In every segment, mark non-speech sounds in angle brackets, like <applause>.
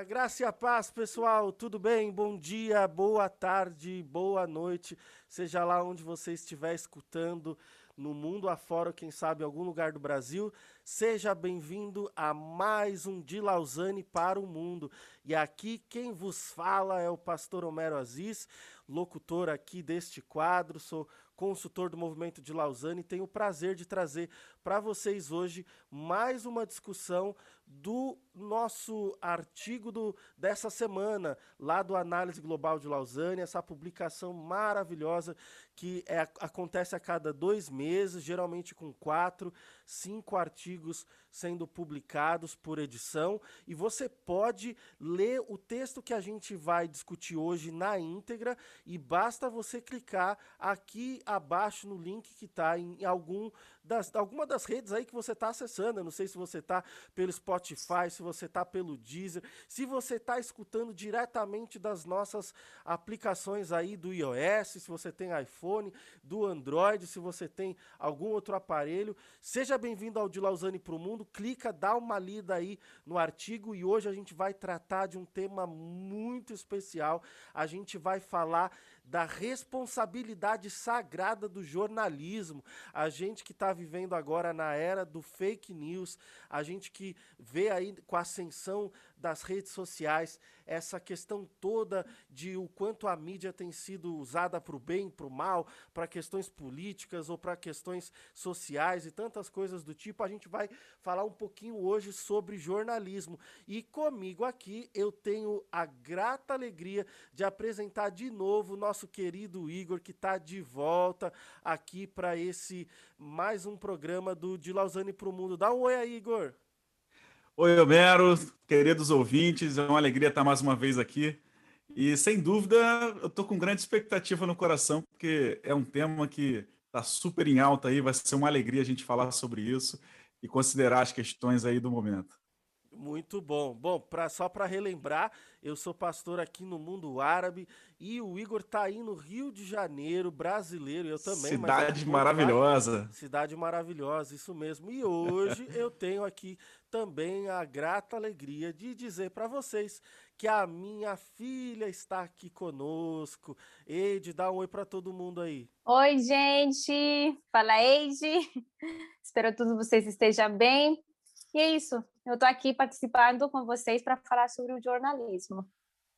A graça e a paz, pessoal, tudo bem? Bom dia, boa tarde, boa noite, seja lá onde você estiver escutando, no mundo afora, quem sabe, algum lugar do Brasil. Seja bem-vindo a mais um de Lausanne para o mundo. E aqui quem vos fala é o pastor Homero Aziz, locutor aqui deste quadro, sou consultor do movimento de Lausanne e tenho o prazer de trazer para vocês hoje mais uma discussão do nosso artigo do, dessa semana, lá do Análise Global de Lausanne, essa publicação maravilhosa que é, acontece a cada dois meses, geralmente com quatro, cinco artigos sendo publicados por edição. E você pode ler o texto que a gente vai discutir hoje na íntegra e basta você clicar aqui abaixo no link que está em algum das, alguma das redes aí que você está acessando. Eu não sei se você está pelo Spotify, se você está pelo Deezer, se você está escutando diretamente das nossas aplicações aí do iOS, se você tem iPhone, do Android, se você tem algum outro aparelho. Seja bem-vindo ao De Lausanne para o Mundo. Clica, dá uma lida aí no artigo e hoje a gente vai tratar de um tema muito especial. A gente vai falar da responsabilidade sagrada do jornalismo. A gente que está vivendo agora na era do fake news, a gente que vê aí com a ascensão das redes sociais, essa questão toda de o quanto a mídia tem sido usada para o bem, para o mal, para questões políticas ou para questões sociais e tantas coisas do tipo, a gente vai falar um pouquinho hoje sobre jornalismo. E comigo aqui eu tenho a grata alegria de apresentar de novo o nosso querido Igor, que está de volta aqui para esse mais um programa do De Lausanne para o Mundo. Dá um oi aí, Igor. Oi, Homero, queridos ouvintes, é uma alegria estar mais uma vez aqui. E sem dúvida, eu estou com grande expectativa no coração, porque é um tema que está super em alta aí, vai ser uma alegria a gente falar sobre isso e considerar as questões aí do momento. Muito bom. Bom, pra, só para relembrar, eu sou pastor aqui no mundo árabe e o Igor tá aí no Rio de Janeiro, brasileiro, eu também. Cidade maravilhosa. Cidade maravilhosa, isso mesmo. E hoje <laughs> eu tenho aqui também a grata alegria de dizer para vocês que a minha filha está aqui conosco. Eide, dá um oi para todo mundo aí. Oi, gente. Fala, Eide. <laughs> Espero que todos vocês estejam bem. E é isso. Eu estou aqui participando com vocês para falar sobre o jornalismo.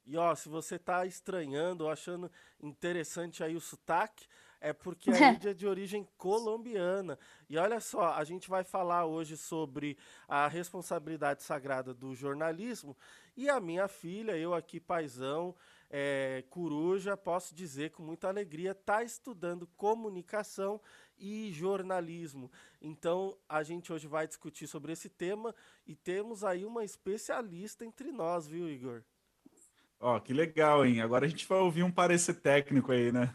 E ó, se você está estranhando ou achando interessante aí o sotaque, é porque <laughs> a Índia é de origem colombiana. E olha só, a gente vai falar hoje sobre a responsabilidade sagrada do jornalismo. E a minha filha, eu aqui, paisão, é, coruja, posso dizer com muita alegria, está estudando comunicação e jornalismo. Então, a gente hoje vai discutir sobre esse tema e temos aí uma especialista entre nós, viu, Igor? Ó, oh, que legal, hein? Agora a gente vai ouvir um parecer técnico aí, né?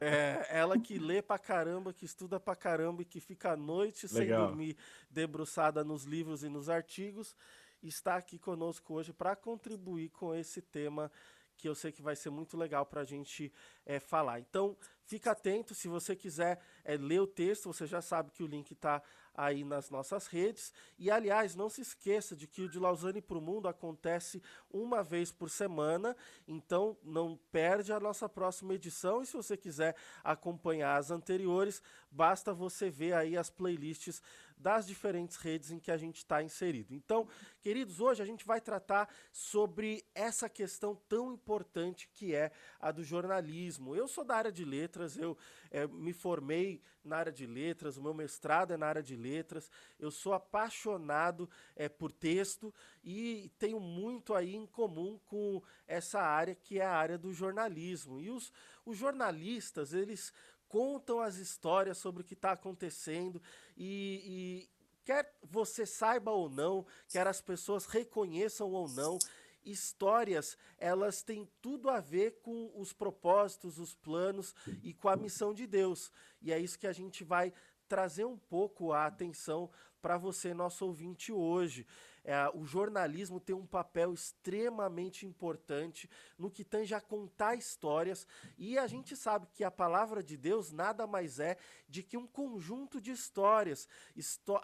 é, ela que lê pra caramba, que estuda pra caramba e que fica à noite legal. sem dormir, debruçada nos livros e nos artigos, está aqui conosco hoje para contribuir com esse tema que eu sei que vai ser muito legal para a gente é, falar. Então, fica atento, se você quiser é, ler o texto, você já sabe que o link está aí nas nossas redes. E, aliás, não se esqueça de que o de Lausanne para o Mundo acontece uma vez por semana, então não perde a nossa próxima edição. E se você quiser acompanhar as anteriores, basta você ver aí as playlists das diferentes redes em que a gente está inserido. Então, queridos, hoje a gente vai tratar sobre essa questão tão importante que é a do jornalismo. Eu sou da área de letras, eu é, me formei na área de letras, o meu mestrado é na área de letras, eu sou apaixonado é, por texto e tenho muito aí em comum com essa área que é a área do jornalismo. E os, os jornalistas, eles contam as histórias sobre o que está acontecendo e, e quer você saiba ou não, quer as pessoas reconheçam ou não, histórias elas têm tudo a ver com os propósitos, os planos e com a missão de Deus. E é isso que a gente vai trazer um pouco a atenção para você, nosso ouvinte, hoje. É, o jornalismo tem um papel extremamente importante no que tange a contar histórias, e a gente sabe que a palavra de Deus nada mais é de que um conjunto de histórias,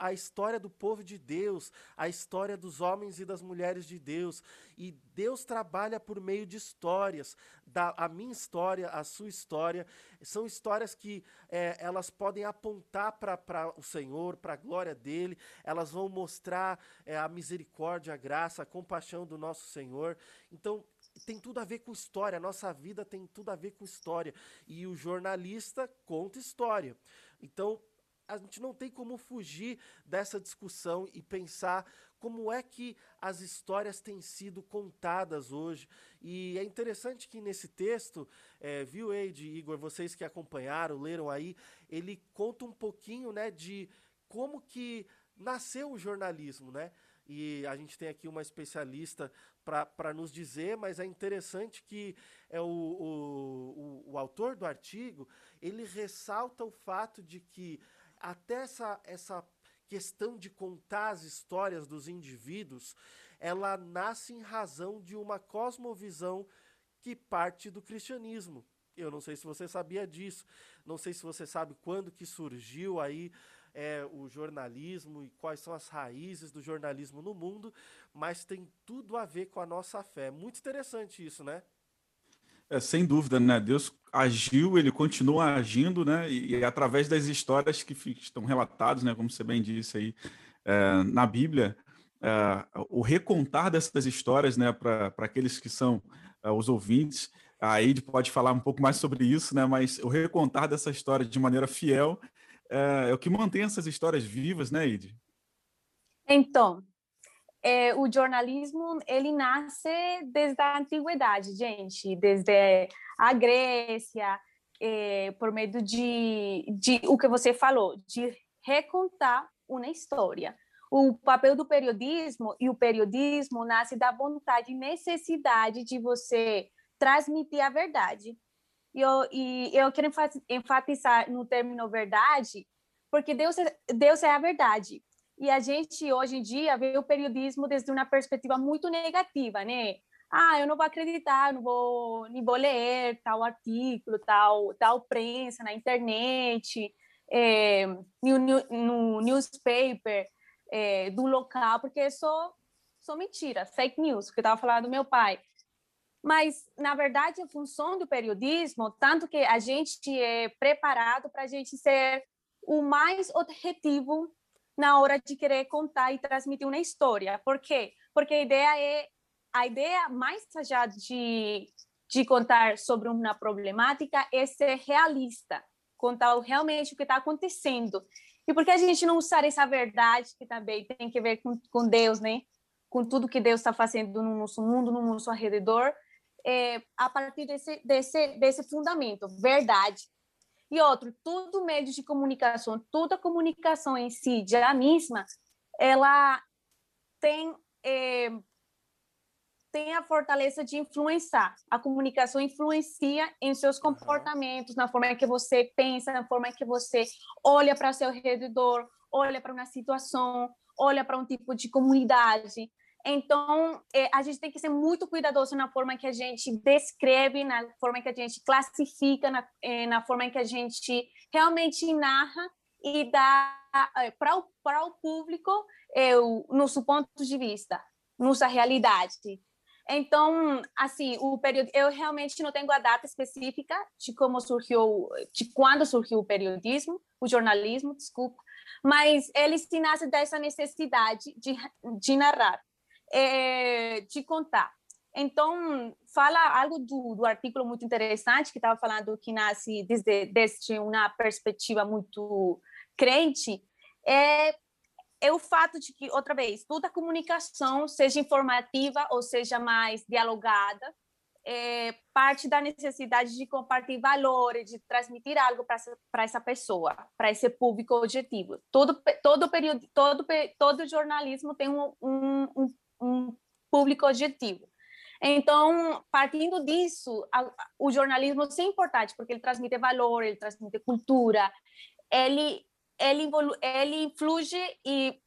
a história do povo de Deus, a história dos homens e das mulheres de Deus, e Deus trabalha por meio de histórias, da, a minha história, a sua história, são histórias que é, elas podem apontar para o Senhor, para a glória dele, elas vão mostrar é, a misericórdia, a graça, a compaixão do nosso Senhor. Então, tem tudo a ver com história, a nossa vida tem tudo a ver com história. E o jornalista conta história. Então, a gente não tem como fugir dessa discussão e pensar como é que as histórias têm sido contadas hoje. E é interessante que nesse texto, é, viu, Eide, Igor, vocês que acompanharam, leram aí, ele conta um pouquinho né, de como que nasceu o jornalismo, né? E a gente tem aqui uma especialista para nos dizer, mas é interessante que é o, o, o, o autor do artigo ele ressalta o fato de que até essa, essa questão de contar as histórias dos indivíduos, ela nasce em razão de uma cosmovisão que parte do cristianismo. Eu não sei se você sabia disso, não sei se você sabe quando que surgiu aí é, o jornalismo e quais são as raízes do jornalismo no mundo, mas tem tudo a ver com a nossa fé. Muito interessante isso, né? É, sem dúvida, né? Deus agiu, ele continua agindo, né? E, e através das histórias que estão relatadas, né? Como você bem disse aí é, na Bíblia, é, o recontar dessas histórias, né? Para aqueles que são é, os ouvintes, a Eide pode falar um pouco mais sobre isso, né? Mas o recontar dessa história de maneira fiel é, é o que mantém essas histórias vivas, né, Eide? Então, é, o jornalismo ele nasce desde a antiguidade, gente, desde a Grécia, é, por meio de, de o que você falou, de recontar uma história. O papel do periodismo e o periodismo nasce da vontade e necessidade de você transmitir a verdade. E eu, e eu quero enfatizar no término verdade, porque Deus é, Deus é a verdade. E a gente, hoje em dia, vê o periodismo desde uma perspectiva muito negativa, né? Ah, eu não vou acreditar, não vou, nem vou ler tal artigo, tal, tal prensa na internet, é, no, no, newspaper é, do local, porque é só, só mentira, fake news, que eu estava falando do meu pai. Mas, na verdade, a função do periodismo, tanto que a gente é preparado para a gente ser o mais objetivo na hora de querer contar e transmitir uma história. Por quê? Porque a ideia é a ideia mais allá de de contar sobre uma problemática é ser realista, contar realmente o que está acontecendo. E por que a gente não usar essa verdade que também tem que ver com, com Deus, né? Com tudo que Deus está fazendo no nosso mundo, no nosso arredor, é, a partir desse, desse, desse fundamento, verdade. E outro, tudo meio de comunicação, toda comunicação em si, já mesma, ela tem é, tem a fortaleza de influenciar. A comunicação influencia em seus comportamentos, na forma que você pensa, na forma que você olha para seu redor, olha para uma situação, olha para um tipo de comunidade. Então, é, a gente tem que ser muito cuidadoso na forma que a gente descreve, na forma que a gente classifica, na, é, na forma que a gente realmente narra e dá é, para o, o público é, o nosso ponto de vista, nossa realidade. Então, assim, o período, eu realmente não tenho a data específica de como surgiu, de quando surgiu o periodismo, o jornalismo, desculpa, mas ele se nasce dessa necessidade de, de narrar é, te contar. Então, fala algo do, do artigo muito interessante, que estava falando que nasce desde, desde uma perspectiva muito crente, é, é o fato de que, outra vez, toda comunicação, seja informativa ou seja mais dialogada, é parte da necessidade de compartilhar valores, de transmitir algo para essa pessoa, para esse público objetivo. Todo todo período, todo todo jornalismo tem um, um, um um público objetivo. Então, partindo disso, a, o jornalismo é importante, porque ele transmite valor, ele transmite cultura, ele, ele, ele influi e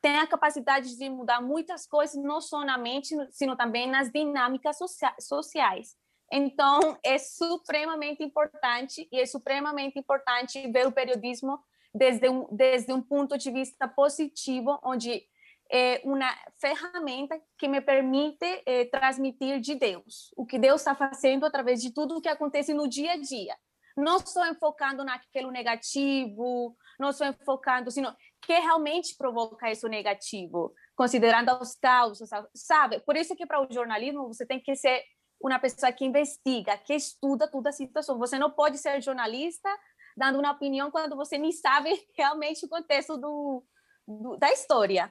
tem a capacidade de mudar muitas coisas, não só na mente, sino também nas dinâmicas sociais. Então, é supremamente importante, e é supremamente importante ver o periodismo desde um, desde um ponto de vista positivo, onde é uma ferramenta que me permite é, transmitir de Deus, o que Deus está fazendo através de tudo o que acontece no dia a dia. Não só enfocando naquilo negativo, não só enfocando, sino que realmente provoca isso negativo, considerando as causas, sabe? Por isso que para o jornalismo você tem que ser uma pessoa que investiga, que estuda toda a situação. Você não pode ser jornalista dando uma opinião quando você nem sabe <laughs> realmente o contexto do, do da história.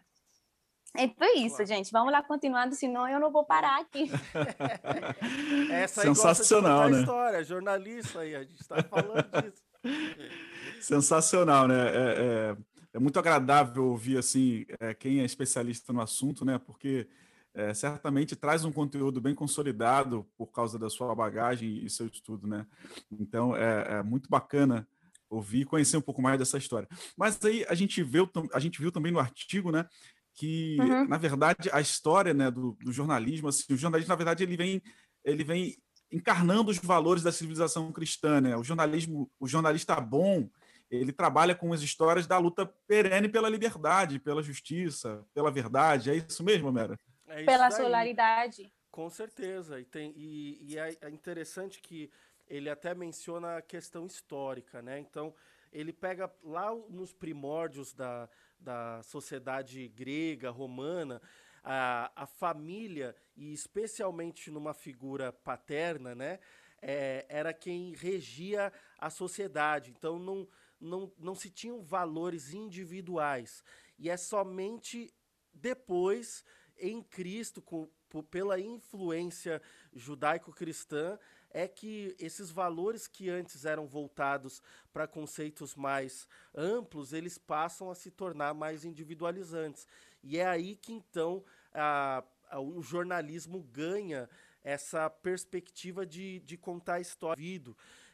Então é isso, claro. gente. Vamos lá continuando, senão eu não vou parar aqui. <laughs> Essa Sensacional, né? história, jornalista aí, a gente está falando disso. <laughs> Sensacional, né? É, é, é, muito agradável ouvir assim é, quem é especialista no assunto, né? Porque é, certamente traz um conteúdo bem consolidado por causa da sua bagagem e seu estudo, né? Então é, é muito bacana ouvir e conhecer um pouco mais dessa história. Mas aí a gente viu, a gente viu também no artigo, né? Que uhum. na verdade a história, né, do, do jornalismo, assim, o jornalismo na verdade ele vem, ele vem encarnando os valores da civilização cristã, né? O jornalismo, o jornalista bom, ele trabalha com as histórias da luta perene pela liberdade, pela justiça, pela verdade. É isso mesmo, Mera? É pela daí. solaridade. Com certeza. E, tem, e, e é, é interessante que ele até menciona a questão histórica, né? Então, ele pega lá nos primórdios da, da sociedade grega, romana, a, a família, e especialmente numa figura paterna, né? É, era quem regia a sociedade. Então, não, não, não se tinham valores individuais. E é somente depois em Cristo, com, pela influência judaico-cristã, é que esses valores que antes eram voltados para conceitos mais amplos, eles passam a se tornar mais individualizantes. E é aí que então a, a, o jornalismo ganha essa perspectiva de, de contar a história.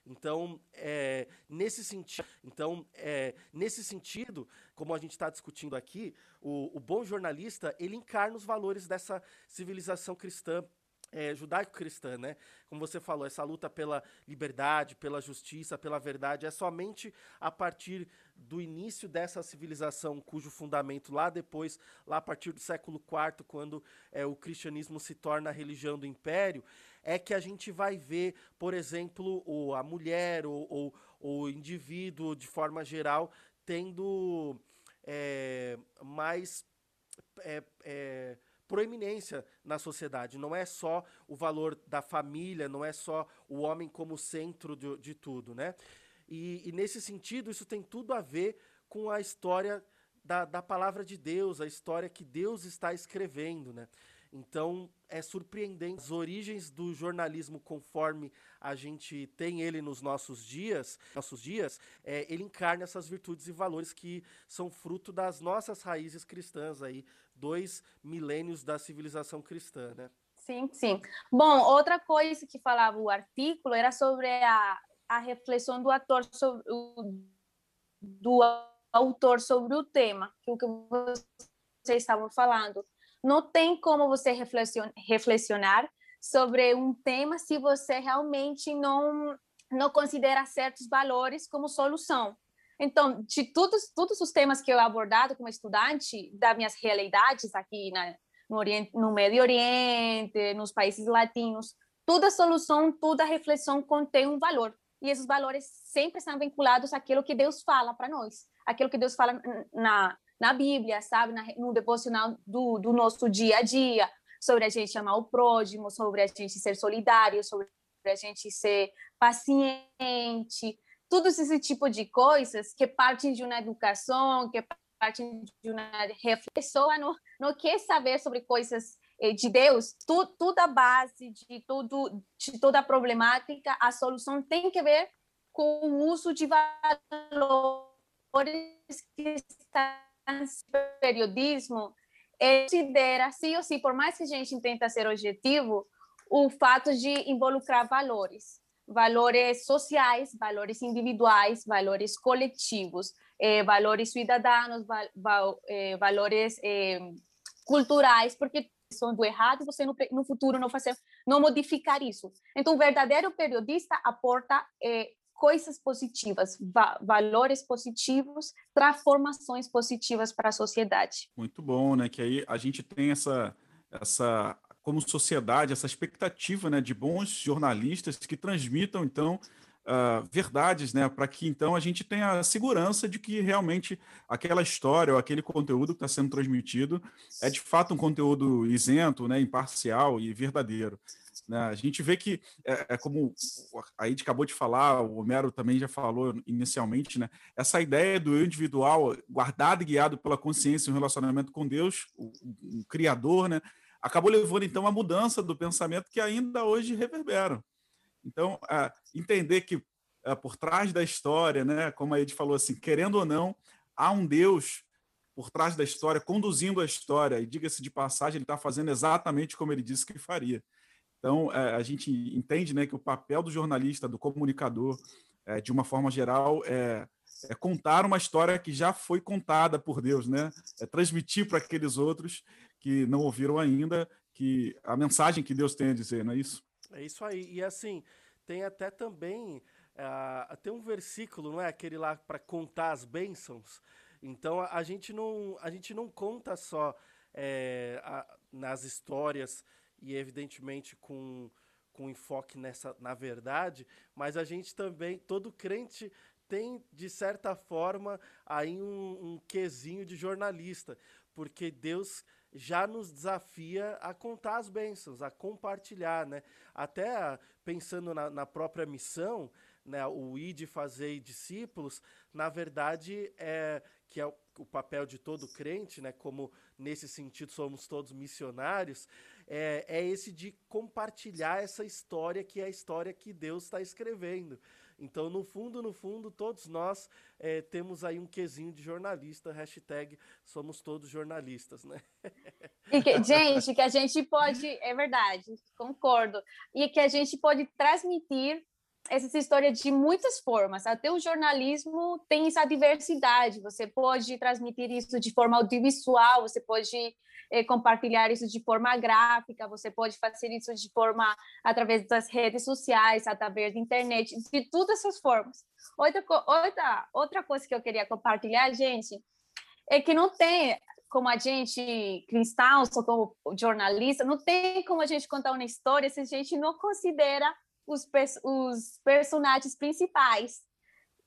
Então, é, nesse sentido, então é, nesse sentido, como a gente está discutindo aqui, o, o, bom jornalista ele encarna os valores dessa civilização cristã. É, judaico-cristã, né? Como você falou, essa luta pela liberdade, pela justiça, pela verdade, é somente a partir do início dessa civilização, cujo fundamento lá depois, lá a partir do século IV, quando é, o cristianismo se torna a religião do império, é que a gente vai ver, por exemplo, o, a mulher ou, ou o indivíduo, de forma geral, tendo é, mais é, é, proeminência na sociedade. Não é só o valor da família, não é só o homem como centro de, de tudo, né? E, e, nesse sentido, isso tem tudo a ver com a história da, da palavra de Deus, a história que Deus está escrevendo, né? Então é surpreendente as origens do jornalismo conforme a gente tem ele nos nossos dias, nossos dias, é, ele encarna essas virtudes e valores que são fruto das nossas raízes cristãs aí, dois milênios da civilização cristã, né? Sim, sim. Bom, outra coisa que falava o artigo era sobre a, a reflexão do ator sobre o, do autor sobre o tema, que o que vocês estavam falando não tem como você reflexionar sobre um tema se você realmente não não considera certos valores como solução. Então, de todos todos os temas que eu abordado como estudante das minhas realidades aqui na, no, Oriente, no Médio Oriente, nos países latinos, toda solução, toda reflexão contém um valor. E esses valores sempre estão vinculados àquilo que Deus fala para nós, aquilo que Deus fala na, na Bíblia, sabe, na, no devocional do, do nosso dia a dia, sobre a gente amar o próximo, sobre a gente ser solidário, sobre a gente ser paciente, tudo esse tipo de coisas que partem de uma educação, que partem de uma reflexão, não, não quer saber sobre coisas eh, de Deus, tu, tudo a base de tudo, de toda a problemática, a solução tem que ver com o uso de valores que está periodismo considera, sim ou sim, por mais que a gente tenta ser objetivo, o fato de involucrar valores, valores sociais, valores individuais, valores coletivos. eh, valores cidadãos, val, val, eh, valores eh, culturais, porque são do errado, você no, no, futuro não fazer, não modificar isso. Então, o verdadeiro periodista aporta eh, coisas positivas, va valores positivos, transformações positivas para a sociedade. Muito bom, né? Que aí a gente tem essa, essa como sociedade, essa expectativa, né, de bons jornalistas que transmitam então uh, verdades, né, para que então a gente tenha a segurança de que realmente aquela história ou aquele conteúdo que está sendo transmitido é de fato um conteúdo isento, né, imparcial e verdadeiro. Né? A gente vê que é, é, como a Ed acabou de falar, o Homero também já falou inicialmente, né? Essa ideia do eu individual guardado e guiado pela consciência um relacionamento com Deus, o, o, Criador, né? Acabou levando então a mudança do pensamento que ainda hoje reverbera. Então, entender que por trás da história, né, como a Ed falou assim, querendo ou não, há um Deus por trás da história, conduzindo a história, e diga-se de passagem, ele está fazendo exatamente como ele disse que faria. Então, a gente entende né, que o papel do jornalista, do comunicador, de uma forma geral, é, é, contar uma história que já foi contada por Deus, né? É transmitir para aqueles outros que não ouviram ainda que a mensagem que Deus tem a dizer, não é isso? É isso aí. E assim, tem até também uh, tem um versículo, não é aquele lá para contar as bênçãos. Então a, a, gente não a gente não conta só é, a, nas histórias e evidentemente com com enfoque nessa na verdade, mas a gente também todo crente tem de certa forma aí um, um quesinho de jornalista, porque Deus já nos desafia a contar as bênçãos, a compartilhar, né? Até pensando na, na própria missão, né? O ir de fazer discípulos, na verdade, é que é o, o, papel de todo crente, né? Como nesse sentido somos todos missionários, é, é esse de compartilhar essa história que é a história que Deus está escrevendo. Então, no fundo, no fundo, todos nós é, temos aí um quesinho de jornalista, hashtag somos todos jornalistas, né? <laughs> Que, gente, que a gente pode, é verdade, concordo, e que a gente pode transmitir essa história de muitas formas. Até o jornalismo tem essa diversidade. Você pode transmitir isso de forma audiovisual, você pode eh, compartilhar isso de forma gráfica, você pode fazer isso de forma através das redes sociais, através da internet, de todas essas formas. Outra, outra, outra coisa que eu queria compartilhar, gente, é que não tem como a gente, cristãos ou como jornalista, não tem como a gente contar uma história se a gente não considera os, os personagens principais.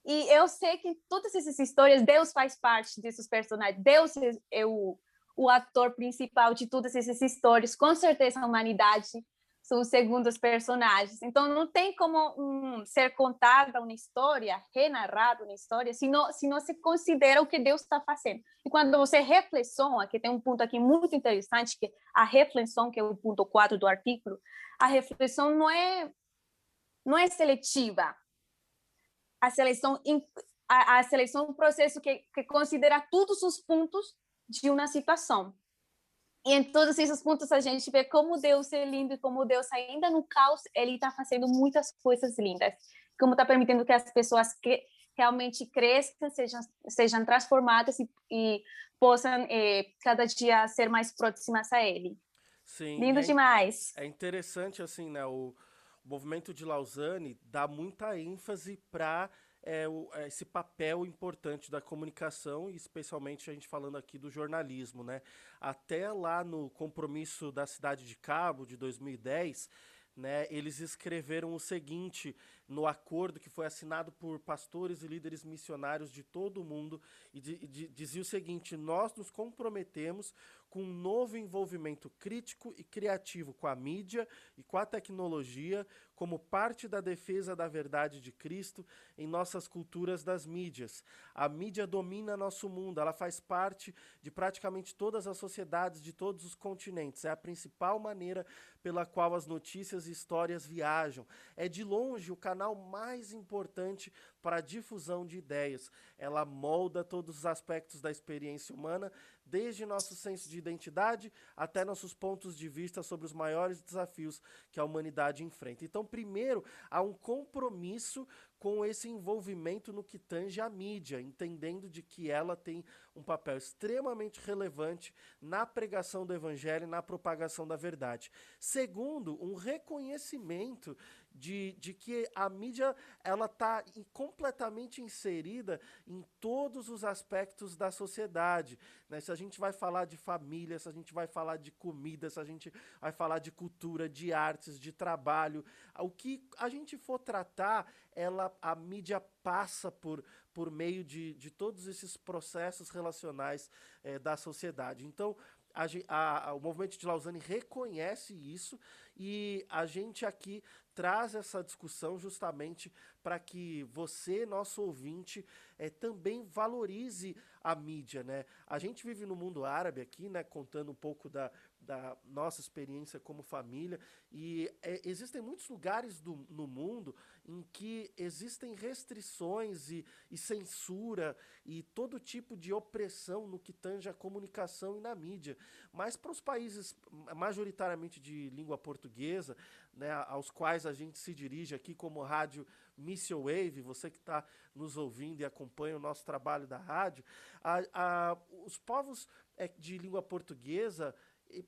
E eu sei que todas essas histórias, Deus faz parte desses personagens. Deus é o, o ator principal de todas essas histórias. Com certeza a humanidade são os segundos personagens. Então não tem como ser contada uma história, renarrada uma história, se não, se não se considera o que Deus está fazendo. E quando você reflexiona, que tem um ponto aqui muito interessante, que a reflexão, que é o ponto 4 do artigo, a reflexão não é não é seletiva. A seleção, a, a seleção é um processo que, que considera todos os pontos de uma situação. E em todos esses pontos a gente vê como Deus é lindo e como Deus ainda no caos ele está fazendo muitas coisas lindas, como está permitindo que as pessoas que realmente cresçam, sejam sejam transformadas e, e possam eh, cada dia ser mais próximas a Ele. Sim. Lindo é, demais. É interessante assim, né? O, movimento de Lausanne dá muita ênfase para é, é, esse papel importante da comunicação, e especialmente a gente falando aqui do jornalismo. Né? Até lá no compromisso da cidade de Cabo, de 2010, né, eles escreveram o seguinte no acordo que foi assinado por pastores e líderes missionários de todo o mundo, e de, de, dizia o seguinte: Nós nos comprometemos com um novo envolvimento crítico e criativo com a mídia e com a tecnologia, como parte da defesa da verdade de Cristo em nossas culturas das mídias. A mídia domina nosso mundo, ela faz parte de praticamente todas as sociedades de todos os continentes. É a principal maneira pela qual as notícias e histórias viajam. É de longe o canal mais importante para a difusão de ideias. Ela molda todos os aspectos da experiência humana, desde nosso senso de identidade até nossos pontos de vista sobre os maiores desafios que a humanidade enfrenta. Então, primeiro, há um compromisso com esse envolvimento no que tange a mídia, entendendo de que ela tem um papel extremamente relevante na pregação do evangelho e na propagação da verdade. Segundo, um reconhecimento de, de que a mídia ela está completamente inserida em todos os aspectos da sociedade. Né? Se a gente vai falar de família, se a gente vai falar de comida, se a gente vai falar de cultura, de artes, de trabalho, o que a gente for tratar, ela, a mídia passa por, por meio de, de todos esses processos relacionais é, da sociedade. Então, a, a, o movimento de Lausanne reconhece isso e a gente aqui traz essa discussão justamente para que você, nosso ouvinte, é, também valorize a mídia, né? A gente vive no mundo árabe aqui, né? Contando um pouco da, da nossa experiência como família. E é, existem muitos lugares do, no mundo em que existem restrições e, e, censura e todo tipo de opressão no que tange a comunicação e na mídia. Mas para os países majoritariamente de língua portuguesa, né, aos quais a gente se dirige aqui como rádio Missile Wave, você que está nos ouvindo e acompanha o nosso trabalho da rádio, a, a, os povos é, de língua portuguesa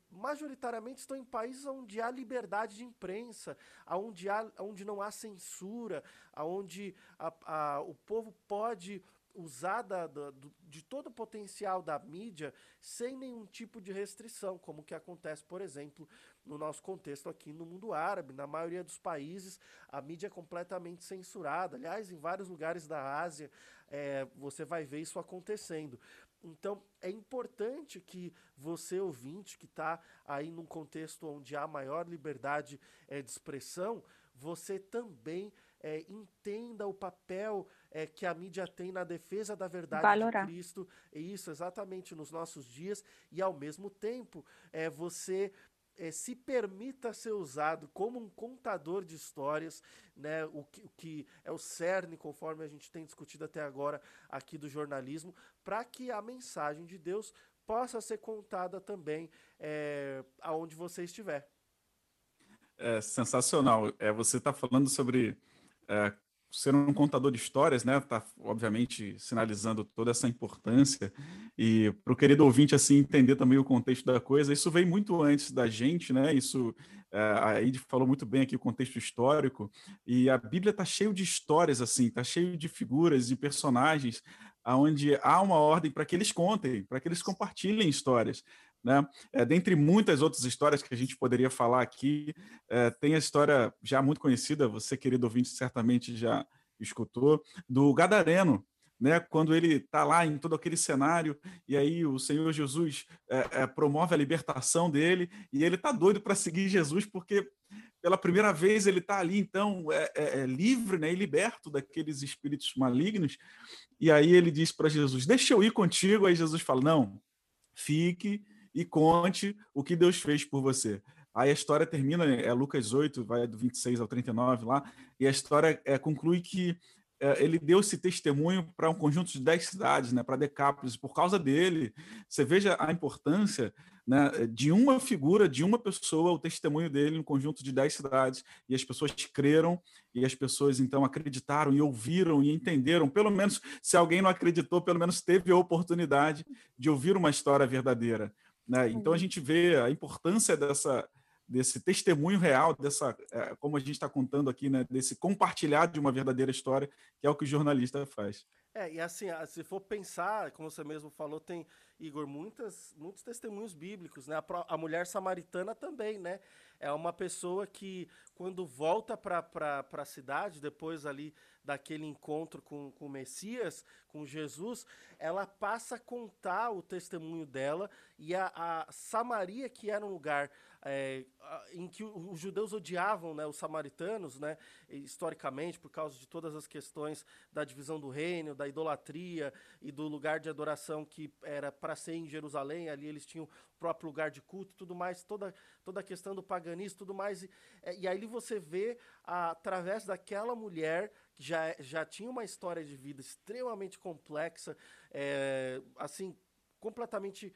majoritariamente estão em países onde há liberdade de imprensa, onde, há, onde não há censura, onde a, a, o povo pode usar da, da, do, de todo o potencial da mídia sem nenhum tipo de restrição, como que acontece, por exemplo, no nosso contexto aqui no mundo árabe. Na maioria dos países, a mídia é completamente censurada. Aliás, em vários lugares da Ásia, é, você vai ver isso acontecendo. Então, é importante que você, ouvinte, que está aí num contexto onde há maior liberdade é, de expressão, você também é, entenda o papel é, que a mídia tem na defesa da verdade Valorar. de Cristo, e isso exatamente nos nossos dias, e ao mesmo tempo é, você é, se permita ser usado como um contador de histórias, né, o, que, o que é o cerne, conforme a gente tem discutido até agora aqui do jornalismo, para que a mensagem de Deus possa ser contada também é, aonde você estiver. É sensacional. É, você está falando sobre é, ser um contador de histórias, né? Tá obviamente sinalizando toda essa importância e para o querido ouvinte assim entender também o contexto da coisa. Isso veio muito antes da gente, né? Isso é, a Ide falou muito bem aqui o contexto histórico e a Bíblia está cheio de histórias assim, está cheio de figuras e personagens aonde há uma ordem para que eles contem, para que eles compartilhem histórias. Né? É, dentre muitas outras histórias que a gente poderia falar aqui, é, tem a história já muito conhecida, você, querido ouvinte, certamente já escutou, do Gadareno, né, quando ele está lá em todo aquele cenário, e aí o Senhor Jesus é, é, promove a libertação dele, e ele está doido para seguir Jesus, porque pela primeira vez ele está ali, então, é, é, é, livre né, e liberto daqueles espíritos malignos, e aí ele diz para Jesus: Deixa eu ir contigo. Aí Jesus fala: Não, fique e conte o que Deus fez por você. Aí a história termina, é Lucas 8, vai do 26 ao 39 lá, e a história é, conclui que é, ele deu esse testemunho para um conjunto de 10 cidades, né, para Decápolis. Por causa dele, você veja a importância né, de uma figura, de uma pessoa, o testemunho dele no conjunto de 10 cidades, e as pessoas creram, e as pessoas então acreditaram e ouviram e entenderam. Pelo menos, se alguém não acreditou, pelo menos teve a oportunidade de ouvir uma história verdadeira. Né? Então a gente vê a importância dessa, desse testemunho real, dessa, é, como a gente está contando aqui, né, desse compartilhar de uma verdadeira história, que é o que o jornalista faz. É, e assim, se for pensar, como você mesmo falou, tem, Igor, muitas, muitos testemunhos bíblicos, né? A, a mulher samaritana também, né? É uma pessoa que, quando volta para a cidade, depois ali daquele encontro com, com o Messias, com Jesus, ela passa a contar o testemunho dela e a, a Samaria, que era um lugar é, em que os judeus odiavam né, os samaritanos, né, historicamente, por causa de todas as questões da divisão do reino, da idolatria e do lugar de adoração que era para ser em Jerusalém, ali eles tinham o próprio lugar de culto tudo mais, toda, toda a questão do paganismo tudo mais. E, é, e aí você vê, através daquela mulher, que já, já tinha uma história de vida extremamente complexa, é, assim, completamente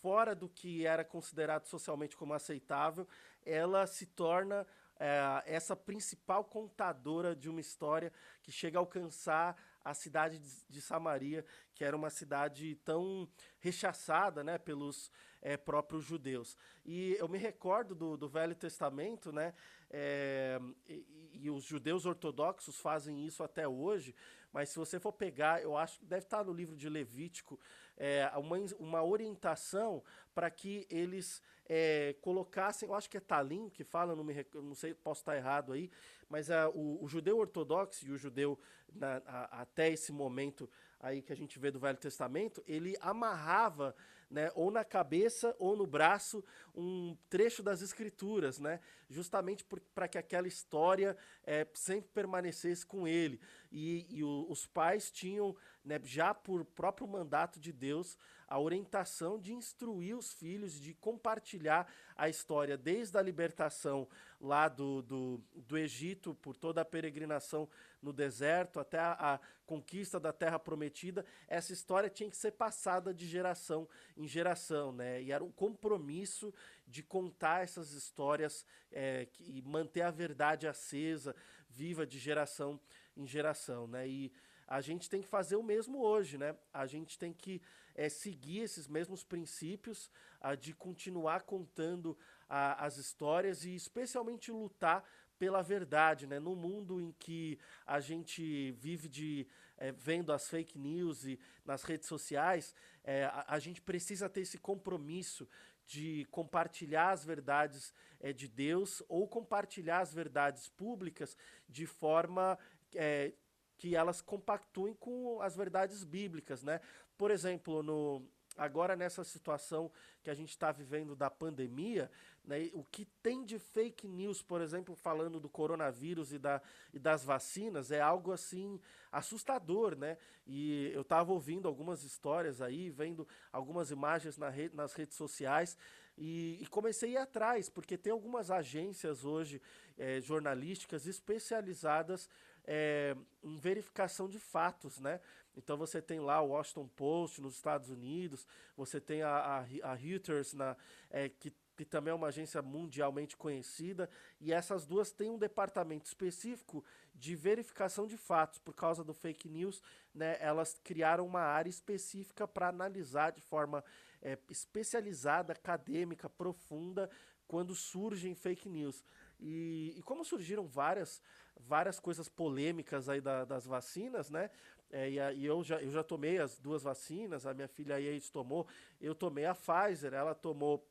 fora do que era considerado socialmente como aceitável, ela se torna é, essa principal contadora de uma história que chega a alcançar a cidade de, Samaria, que era uma cidade tão rechaçada né, pelos é, próprios judeus. E eu me recordo do, do Velho Testamento, né, é, e, e, os judeus ortodoxos fazem isso até hoje, mas se você for pegar, eu acho que deve estar no livro de Levítico, é, uma, uma orientação para que eles é, colocassem, eu acho que é Talim que fala, não, me, não sei, posso estar errado aí, mas a, o, o, judeu ortodoxo e o judeu na, a, até esse momento aí que a gente vê do Velho Testamento, ele amarrava né, ou na cabeça ou no braço um trecho das escrituras, né, justamente para que aquela história é, sempre permanecesse com ele. E, e o, os pais tinham, né, já por próprio mandato de Deus, a orientação de instruir os filhos, de compartilhar a história desde a libertação lá do, do, do Egito, por toda a peregrinação no deserto, até a, a, conquista da terra prometida, essa história tinha que ser passada de geração em geração, né? E era um compromisso de contar essas histórias é, e manter a verdade acesa, viva de geração em geração, né? E a gente tem que fazer o mesmo hoje, né? A gente tem que é, seguir esses mesmos princípios, de continuar contando as histórias e especialmente lutar pela verdade, né? No mundo em que a gente vive de é, vendo as fake news e nas redes sociais, é, a, a, gente precisa ter esse compromisso de compartilhar as verdades é, de Deus ou compartilhar as verdades públicas de forma é, que elas compactuem com as verdades bíblicas, né? Por exemplo, no, agora nessa situação que a gente está vivendo da pandemia, né, o que tem de fake news, por exemplo, falando do coronavírus e, da, e das vacinas, é algo assim assustador, né? E eu estava ouvindo algumas histórias aí, vendo algumas imagens na nas redes sociais e, e, comecei a ir atrás, porque tem algumas agências hoje é, jornalísticas especializadas é, em verificação de fatos, né? Então você tem lá o Washington Post nos Estados Unidos, você tem a, a, a Reuters, na, é, que, que também é uma agência mundialmente conhecida, e essas duas têm um departamento específico de verificação de fatos. Por causa do fake news, né, elas criaram uma área específica para analisar de forma é, especializada, acadêmica, profunda, quando surgem fake news. E, e como surgiram várias, várias coisas polêmicas aí da, das vacinas, né? É, e, a, e, eu, já, eu já tomei as duas vacinas, a minha filha aí tomou, eu tomei a Pfizer, ela tomou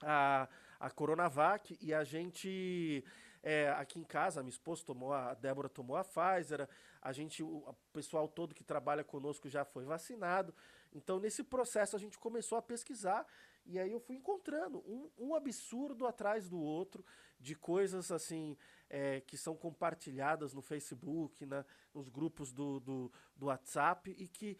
a, a Coronavac e a gente é, aqui em casa, a minha esposa tomou, a Débora tomou a Pfizer, a gente, o, o pessoal todo que trabalha conosco já foi vacinado. Então, nesse processo, a gente começou a pesquisar e aí eu fui encontrando um, um absurdo atrás do outro de coisas assim é, que são compartilhadas no Facebook, na, nos grupos do, do, do WhatsApp e que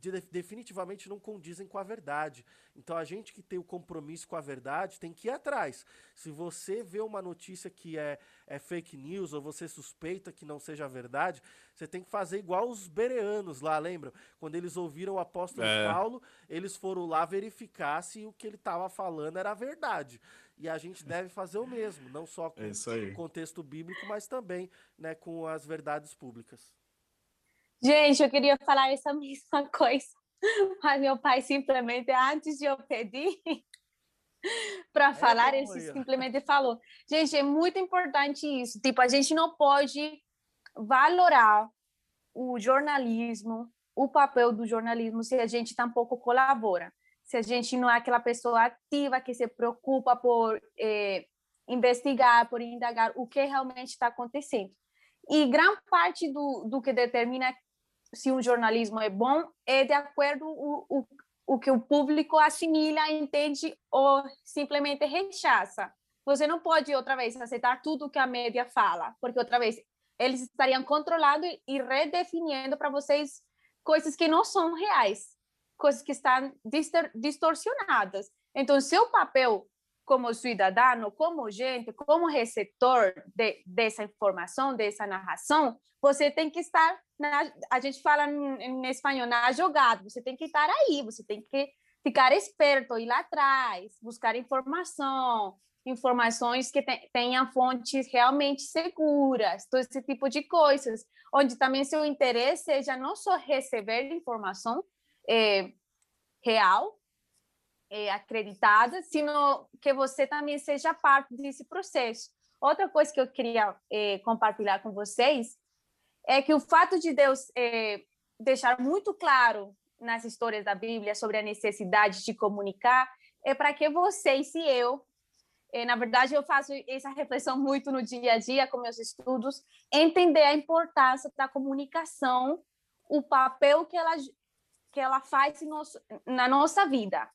de, definitivamente não condizem com a verdade. Então a gente que tem o compromisso com a verdade tem que ir atrás. Se você vê uma notícia que é, é fake news ou você suspeita que não seja verdade, você tem que fazer igual os bereanos lá, lembram? Quando eles ouviram o apóstolo é. Paulo, eles foram lá verificar se o que ele estava falando era verdade. E a gente deve fazer o mesmo, não só com é o contexto bíblico, mas também né, com as verdades públicas. Gente, eu queria falar essa <laughs> mesma coisa, mas meu pai simplesmente, antes de eu pedir <laughs> para é falar, ele simplesmente falou. Gente, é muito importante isso. Tipo, a gente não pode valorar o jornalismo, o papel do jornalismo, se a gente tampouco colabora. Se a gente não é aquela pessoa ativa que se preocupa por eh, investigar, por indagar o que realmente está acontecendo. E grande parte do, do que determina se um jornalismo é bom é de acordo o, o, o que o público assimila, entende ou simplesmente rechaça. Você não pode outra vez aceitar tudo que a mídia fala, porque outra vez eles estariam controlando e redefinindo para vocês coisas que não são reais, coisas que estão distorcionadas. Então, seu papel como cidadão, como gente, como receptor de, dessa informação, dessa narração, você tem que estar, na, a gente fala em, espanhol, na jogada, você tem que estar aí, você tem que ficar esperto, ir lá atrás, buscar informação, informações que tenham fontes realmente seguras, todo esse tipo de coisas, onde também seu interesse seja não só receber informação é, real, é, acreditada, sino que você também seja parte desse processo. Outra coisa que eu queria é, compartilhar com vocês é que o fato de Deus é, deixar muito claro nas histórias da Bíblia sobre a necessidade de comunicar é para que vocês e eu é, na verdade, eu faço essa reflexão muito no dia a dia com meus estudos, entender a importância da comunicação, o papel que ela, que ela faz nosso, na nossa vida.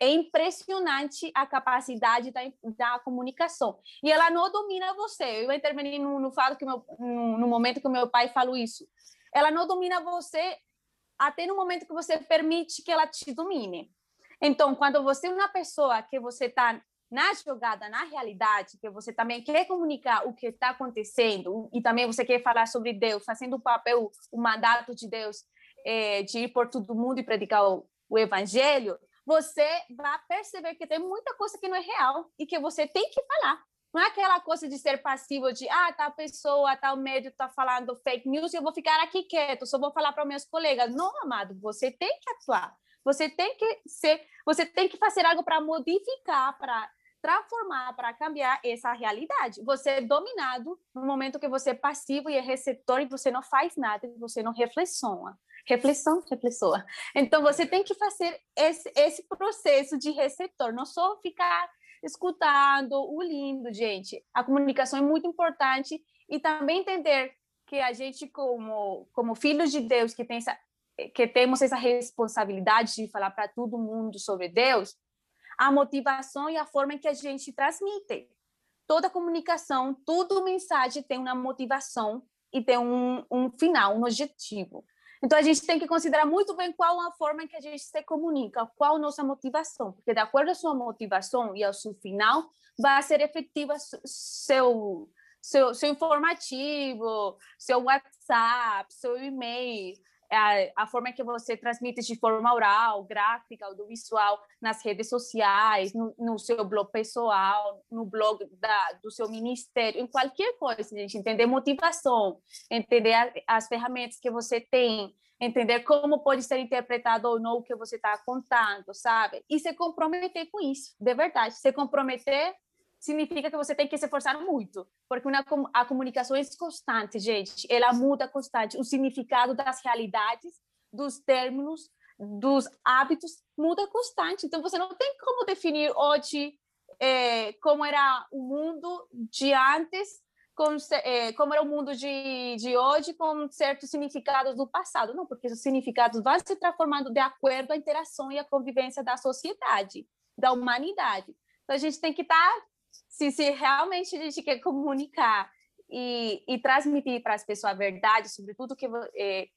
É impressionante a capacidade da, da comunicação. E ela não domina você. Eu interveni no, no, falo que meu, no, no momento que meu pai falou isso. Ela não domina você até no momento que você permite que ela te domine. Então, quando você é uma pessoa que você está na jogada, na realidade, que você também quer comunicar o que está acontecendo e também você quer falar sobre Deus, fazendo o papel, o mandato de Deus é, de ir por todo mundo e predicar o, o evangelho, você vai perceber que tem muita coisa que não é real e que você tem que falar. Não é aquela coisa de ser passivo, de ah, tal pessoa, tal médio está falando fake news e eu vou ficar aqui quieto, só vou falar para meus colegas. Não, amado, você tem que atuar. Você tem que ser, você tem que fazer algo para modificar, para transformar, para cambiar essa realidade. Você é dominado no momento que você é passivo e é receptor e você não faz nada, você não reflexiona. Reflexão, reflexão. Então, você tem que fazer esse, esse processo de receptor, não só ficar escutando o lindo, gente. A comunicação é muito importante e também entender que a gente, como, como filhos de Deus, que, tem essa, que temos essa responsabilidade de falar para todo mundo sobre Deus, a motivação e a forma em que a gente transmite. Toda comunicação, toda mensagem tem uma motivação e tem um, um final, um objetivo. Então, a gente tem que considerar muito bem qual a forma em que a gente se comunica, qual a nossa motivação, porque de acordo com a sua motivação e ao seu final, vai ser efetiva seu, seu, seu informativo, seu WhatsApp, seu e-mail, a, a, forma que você transmite de forma oral, gráfica, audiovisual, nas redes sociais, no, no seu blog pessoal, no blog da, do seu ministério, em qualquer coisa, gente, entender motivação, entender a, as ferramentas que você tem, entender como pode ser interpretado ou não o que você está contando, sabe? E se comprometer com isso, de verdade, se comprometer significa que você tem que se esforçar muito, porque uma, a comunicação é constante, gente, ela muda constante, o significado das realidades, dos termos, dos hábitos muda constante, então você não tem como definir hoje é, como era o mundo de antes, com, é, como era o mundo de, de hoje com certos significados do passado, não, porque os significados vão se transformando de acordo à interação e à convivência da sociedade, da humanidade. Então a gente tem que estar se, se realmente a gente quer comunicar e, e transmitir para as pessoas a verdade sobre tudo que é,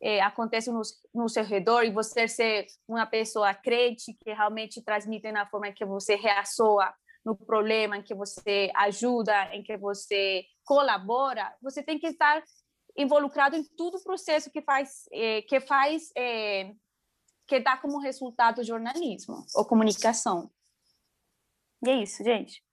é, acontece no, no seu redor e você ser uma pessoa crente que realmente transmite na forma que você reaçoa no problema, em que você ajuda, em que você colabora, você tem que estar involucrado em todo o processo que faz é, que faz é, que dá como resultado jornalismo ou comunicação. E é isso, gente.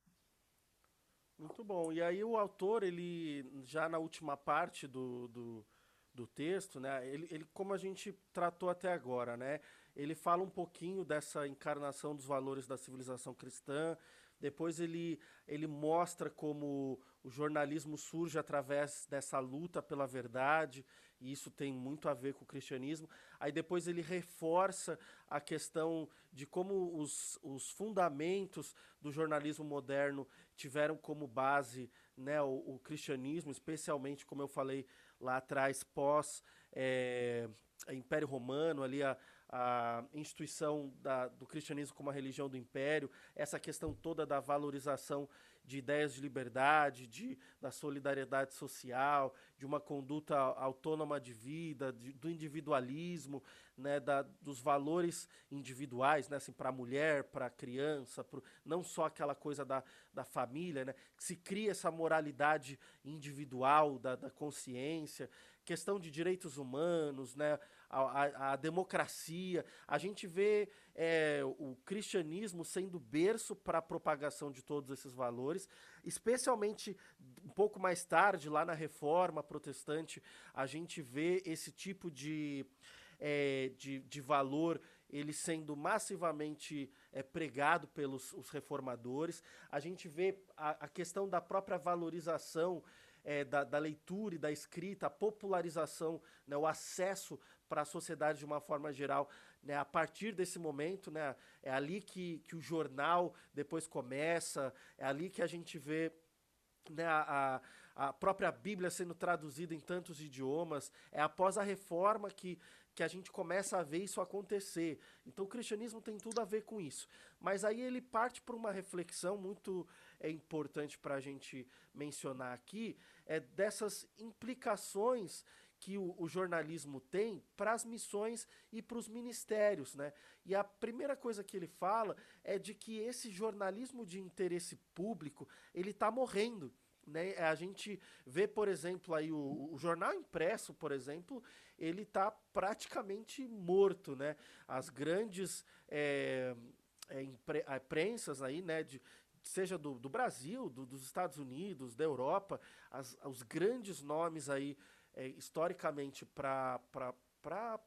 Muito bom. E aí o autor, ele já na última parte do, do, do texto, né? Ele, ele, como a gente tratou até agora, né? Ele fala um pouquinho dessa encarnação dos valores da civilização cristã. Depois ele, ele mostra como o jornalismo surge através dessa luta pela verdade, e isso tem muito a ver com o cristianismo. Aí depois ele reforça a questão de como os, os fundamentos do jornalismo moderno tiveram como base né, o, o cristianismo, especialmente, como eu falei lá atrás, pós é, Império Romano, ali a, a instituição da, do cristianismo como a religião do império, essa questão toda da valorização de ideias de liberdade, de, da solidariedade social, de uma conduta autônoma de vida, de, do individualismo, né, da, dos valores individuais, né, assim, para a mulher, para a criança, pro, não só aquela coisa da, da família, né, que se cria essa moralidade individual da, da consciência, questão de direitos humanos, né, a, a, democracia. A gente vê é, o cristianismo sendo berço para a propagação de todos esses valores, especialmente um pouco mais tarde, lá na Reforma Protestante, a gente vê esse tipo de, é, de, de valor ele sendo massivamente é, pregado pelos os reformadores. A gente vê a, a questão da própria valorização é, da, da, leitura e da escrita, a popularização, né, o acesso para a sociedade de uma forma geral. Né, a partir desse momento, né, é ali que, que o jornal depois começa, é ali que a gente vê né, a, a própria Bíblia sendo traduzida em tantos idiomas. É após a reforma que, que a gente começa a ver isso acontecer. Então o cristianismo tem tudo a ver com isso. Mas aí ele parte para uma reflexão muito é, importante para a gente mencionar aqui, é dessas implicações que o, o jornalismo tem para as missões e para os ministérios, né? E a primeira coisa que ele fala é de que esse jornalismo de interesse público ele está morrendo. Né? A gente vê, por exemplo, aí o, o jornal impresso, por exemplo, ele está praticamente morto, né? As grandes é, é, prensas aí, né, de, seja do, do Brasil, do, dos Estados Unidos, da Europa, as, os grandes nomes aí é, historicamente para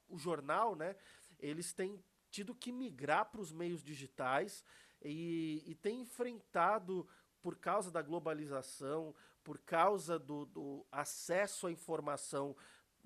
o jornal, né, eles têm tido que migrar para os meios digitais e, e têm enfrentado, por causa da globalização, por causa do, do acesso à informação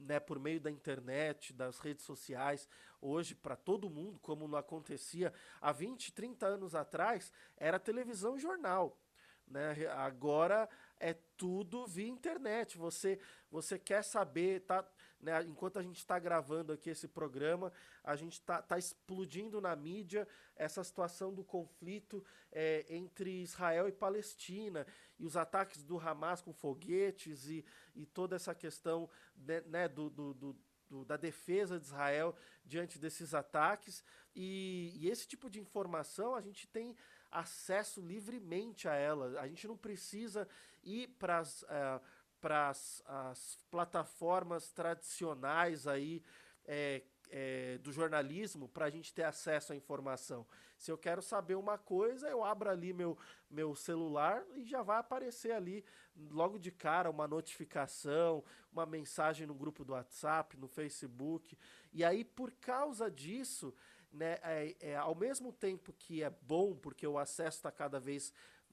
né, por meio da internet, das redes sociais, hoje para todo mundo, como não acontecia há 20, 30 anos atrás, era televisão e jornal. Né? Agora é tudo via internet. Você você quer saber, tá, né, enquanto a gente está gravando aqui esse programa, a gente está tá explodindo na mídia essa situação do conflito é, entre Israel e Palestina e os ataques do Hamas com foguetes e, e toda essa questão né, né do, do, do da defesa de Israel diante desses ataques. E, e, esse tipo de informação a gente tem acesso livremente a ela. A gente não precisa ir para as. Uh, para as plataformas tradicionais aí é, é, do jornalismo para a gente ter acesso à informação. Se eu quero saber uma coisa, eu abro ali meu, meu celular e já vai aparecer ali logo de cara uma notificação, uma mensagem no grupo do WhatsApp, no Facebook. E aí, por causa disso, né, é, é ao mesmo tempo que é bom, porque o acesso está cada vez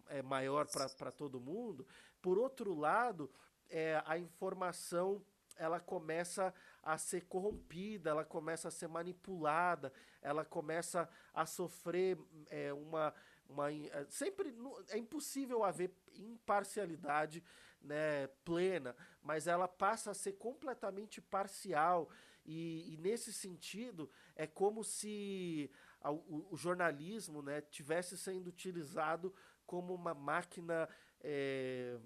é, maior para todo mundo, por outro lado, é, a informação ela começa a ser corrompida, ela começa a ser manipulada, ela começa a sofrer é, uma, uma é, sempre é impossível haver imparcialidade né, plena, mas ela passa a ser completamente parcial. E, e nesse sentido é como se o, o, jornalismo né, tivesse sendo utilizado como uma máquina é,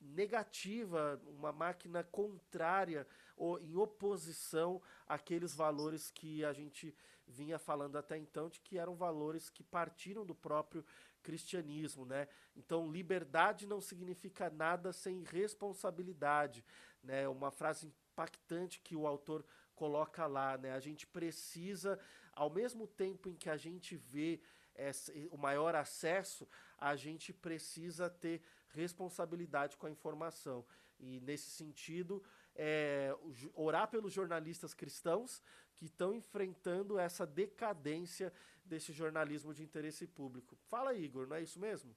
negativa, uma máquina contrária ou em oposição àqueles valores que a gente vinha falando até então, de que eram valores que partiram do próprio cristianismo, né? Então, liberdade não significa nada sem responsabilidade, né? Uma frase impactante que o autor coloca lá, né? A gente precisa, ao mesmo tempo em que a gente vê esse, o maior acesso, a gente precisa ter responsabilidade com a informação. E nesse sentido, é, orar pelos jornalistas cristãos que estão enfrentando essa decadência desse jornalismo de interesse público. Fala, Igor, não é isso mesmo?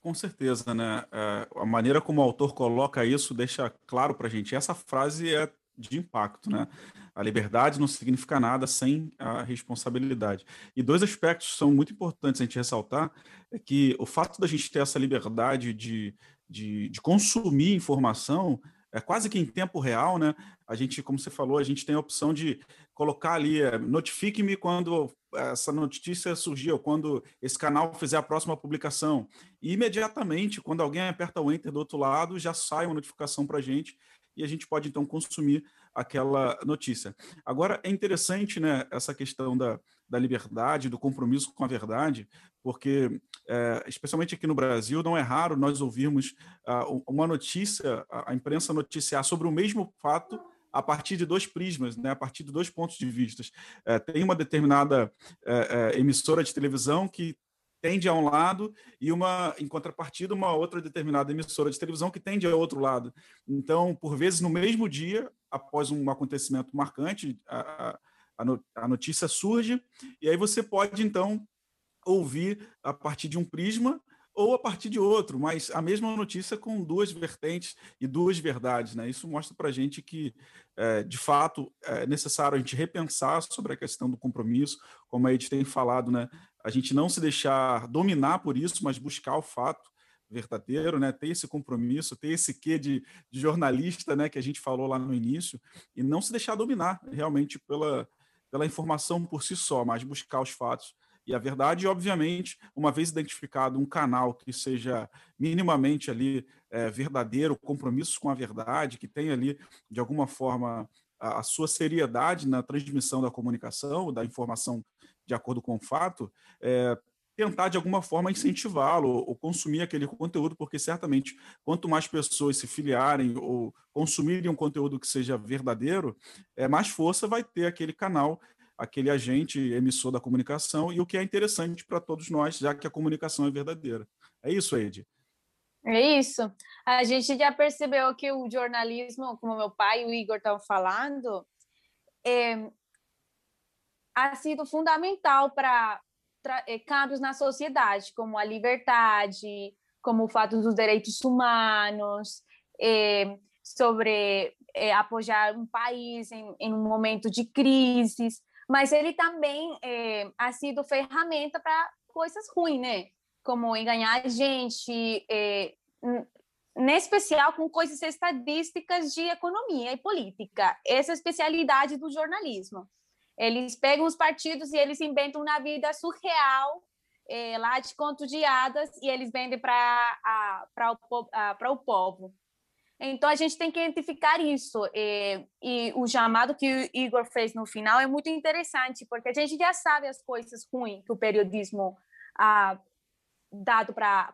Com certeza, né? É, a maneira como o autor coloca isso deixa claro para a gente. Essa frase é de impacto, né? A liberdade não significa nada sem a responsabilidade. E dois aspectos são muito importantes a gente ressaltar, é que o fato da gente ter essa liberdade de, de, de consumir informação é quase que em tempo real, né? A gente, como você falou, a gente tem a opção de colocar ali, é, notifique-me quando essa notícia surgir, ou quando esse canal fizer a próxima publicação. E imediatamente, quando alguém aperta o enter do outro lado, já sai uma notificação para a gente e a gente pode então consumir aquela notícia. Agora é interessante, né, essa questão da, da liberdade, do compromisso com a verdade, porque, é, especialmente aqui no Brasil, não é raro nós ouvirmos uh, uma notícia, a imprensa noticiar sobre o mesmo fato a partir de dois prismas, né, a partir de dois pontos de vista. É, tem uma determinada é, é, emissora de televisão que tende a um lado e uma, em contrapartida, uma outra determinada emissora de televisão que tende a outro lado. Então, por vezes, no mesmo dia, após um acontecimento marcante, a, a notícia surge, e aí você pode, então, ouvir a partir de um prisma ou a partir de outro, mas a mesma notícia com duas vertentes e duas verdades. Né? Isso mostra para a gente que, é, de fato, é necessário a gente repensar sobre a questão do compromisso, como a gente tem falado, né? A gente não se deixar dominar por isso, mas buscar o fato verdadeiro, né? ter esse compromisso, ter esse quê de, de jornalista né? que a gente falou lá no início, e não se deixar dominar realmente pela, pela informação por si só, mas buscar os fatos e a verdade. E, obviamente, uma vez identificado um canal que seja minimamente ali é, verdadeiro, compromissos com a verdade, que tenha ali, de alguma forma, a, a sua seriedade na transmissão da comunicação, da informação de acordo com o fato, é, tentar de alguma forma incentivá-lo ou consumir aquele conteúdo, porque certamente quanto mais pessoas se filiarem ou consumirem um conteúdo que seja verdadeiro, é, mais força vai ter aquele canal aquele agente emissor da comunicação e o que é interessante para todos nós, já que a comunicação é verdadeira. É isso, Ed. É isso. A gente já percebeu que o jornalismo, como meu pai e o Igor estavam falando, é, ha sido fundamental para é, câmbios na sociedade, como a liberdade, como o fato dos direitos humanos, é, sobre é, apoiar um país em, em, um momento de crises mas ele também ha sido ferramenta para coisas ruins, né? Como enganar a gente, é, em especial com coisas estadísticas de economia e política. Essa é a especialidade do jornalismo. Eles pegam os partidos e eles inventam uma vida surreal, é, lá de conto de hadas, e eles vendem para o, o povo. Então, a gente tem que identificar isso. E, e, o chamado que o Igor fez no final é muito interessante, porque a gente já sabe as coisas ruins que o periodismo ah, dado para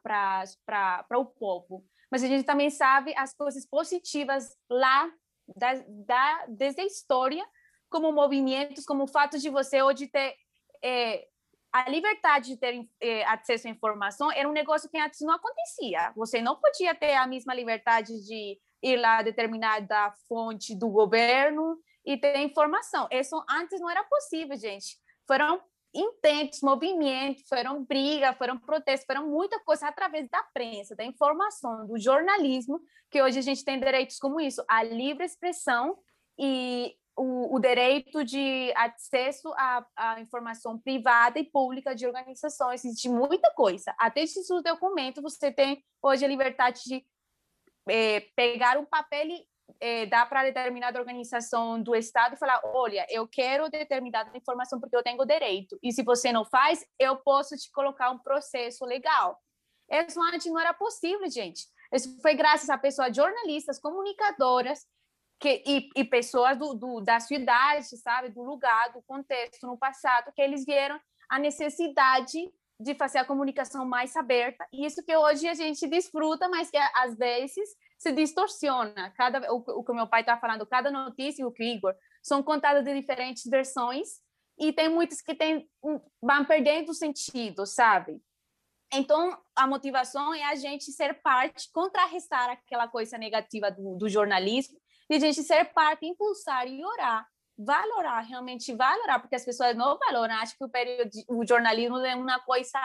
o povo, mas a gente também sabe as coisas positivas lá da, da, desde a história, como movimentos, como o fato de você hoje ter é, a liberdade de ter eh, acesso à informação era um negócio que antes não acontecia. Você não podia ter a mesma liberdade de ir lá a determinada fonte do governo e ter informação. Isso antes não era possível, gente. Foram intentos, movimentos, foram brigas, foram protestos, foram muita coisa através da prensa, da informação, do jornalismo, que hoje a gente tem direitos como isso, a livre expressão e o, o direito de acesso à, à, informação privada e pública de organizações, de muita coisa. Até esses documentos, você tem hoje a liberdade de é, pegar um papel e é, dar para determinada organização do Estado e falar: olha, eu quero determinada informação porque eu tenho direito, e se você não faz, eu posso te colocar um processo legal. Isso antes não era possível, gente. Isso foi graças a pessoas jornalistas, comunicadoras, que, e, e pessoas do, do, da cidade, sabe, do lugar, do contexto no passado, que eles vieram a necessidade de fazer a comunicação mais aberta, e isso que hoje a gente desfruta, mas que às vezes se distorciona. Cada, o, o que o meu pai está falando, cada notícia, o que o Igor, são contadas de diferentes versões, e tem muitas que tem, vão perdendo sentido, sabe? Então, a motivação é a gente ser parte, contrarrestar aquela coisa negativa do, do jornalismo e a gente ser parte, impulsar e orar, valorar, realmente valorar, porque as pessoas não valoram, acham que o, período, o jornalismo é uma coisa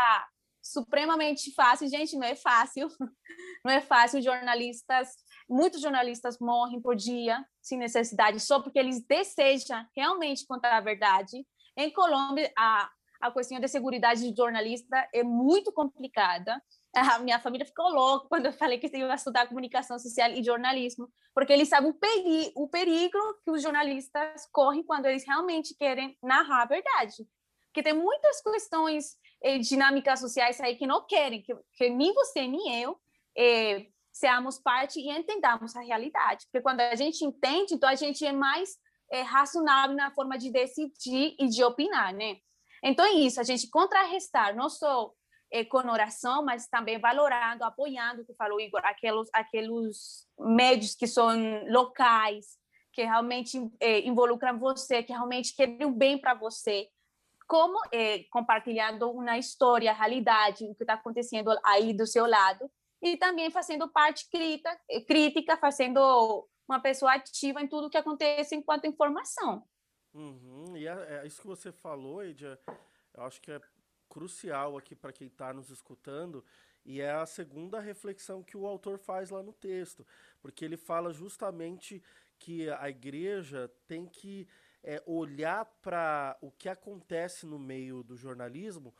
supremamente fácil. Gente, não é fácil, <laughs> não é fácil. Jornalistas, muitos jornalistas morrem por dia, sem necessidade, só porque eles desejam realmente contar a verdade. Em Colômbia, a, a questão da segurança de jornalista é muito complicada. A minha família ficou louca quando eu falei que eu ia estudar comunicação social e jornalismo, porque eles sabem o, peri o perigo que os jornalistas correm quando eles realmente querem narrar a verdade. Porque tem muitas questões eh, dinâmicas sociais aí que não querem que, que nem você nem eu eh, seamos parte e entendamos a realidade. Porque quando a gente entende, então a gente é mais é, racionável na forma de decidir e de opinar, né? Então é isso, a gente contrarrestar não só é, com oração, mas também valorando, apoiando, que falou Igor, aqueles, aqueles médios que são locais, que realmente é, involucram você, que realmente querem o bem para você, como é, compartilhando uma história, a realidade, o que está acontecendo aí do seu lado, e também fazendo parte crítica, crítica fazendo uma pessoa ativa em tudo que acontece enquanto informação. Uhum. E é, é, isso que você falou, Edia, eu acho que é crucial aqui para quem está nos escutando, e é a segunda reflexão que o autor faz lá no texto, porque ele fala justamente que a igreja tem que é, olhar para o que acontece no meio do jornalismo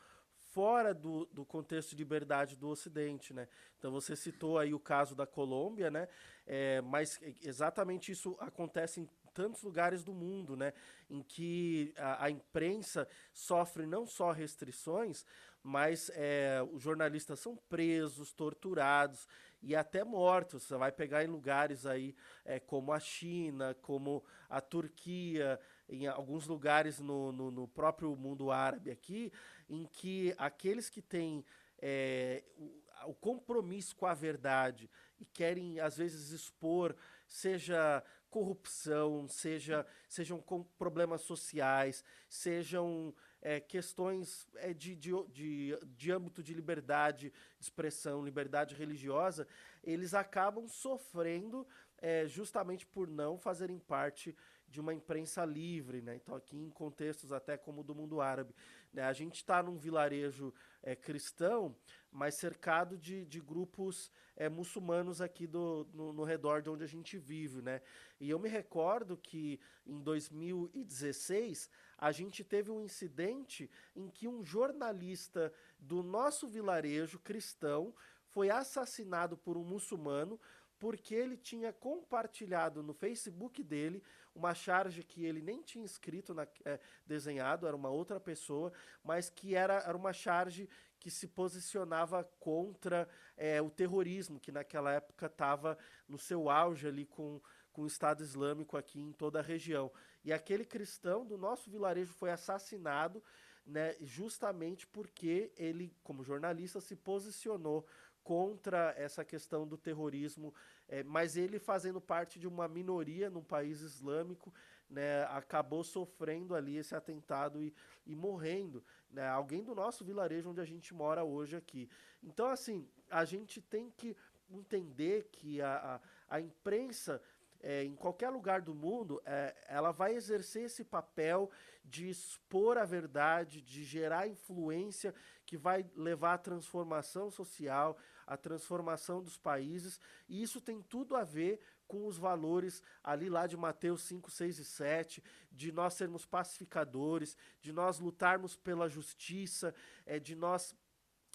fora do, do contexto de liberdade do Ocidente, né? Então você citou aí o caso da Colômbia, né? É, mas exatamente isso acontece em tantos lugares do mundo, né? Em que a, a imprensa sofre não só restrições, mas é, os jornalistas são presos, torturados e até mortos. Você vai pegar em lugares aí é, como a China, como a Turquia, em alguns lugares no, no, no próprio mundo árabe aqui, em que aqueles que têm é, o, o compromisso com a verdade e querem, às vezes, expor, seja corrupção, seja, sejam problemas sociais, sejam é, questões é, de, de, de, de âmbito de liberdade de expressão, liberdade religiosa, eles acabam sofrendo é, justamente por não fazerem parte de uma imprensa livre, né? Então aqui em contextos até como o do mundo árabe, né? A gente está num vilarejo é, cristão, mas cercado de, de grupos é, muçulmanos aqui do, no, no, redor de onde a gente vive, né? E eu me recordo que em 2016 a gente teve um incidente em que um jornalista do nosso vilarejo cristão foi assassinado por um muçulmano porque ele tinha compartilhado no Facebook dele uma charge que ele nem tinha escrito, na, é, desenhado, era uma outra pessoa, mas que era, era uma charge que se posicionava contra é, o terrorismo, que naquela época estava no seu auge ali com, com o Estado Islâmico aqui em toda a região. E aquele cristão do nosso vilarejo foi assassinado né, justamente porque ele, como jornalista, se posicionou contra essa questão do terrorismo, é, mas ele fazendo parte de uma minoria num país islâmico, né, acabou sofrendo ali esse atentado e, e morrendo, né, alguém do nosso vilarejo onde a gente mora hoje aqui. Então, assim, a gente tem que entender que a, a, a imprensa é, em qualquer lugar do mundo, é, ela vai exercer esse papel de expor a verdade, de gerar influência que vai levar à transformação social, à transformação dos países, e isso tem tudo a ver com os valores ali lá de Mateus 5, 6 e 7, de nós sermos pacificadores, de nós lutarmos pela justiça, é, de nós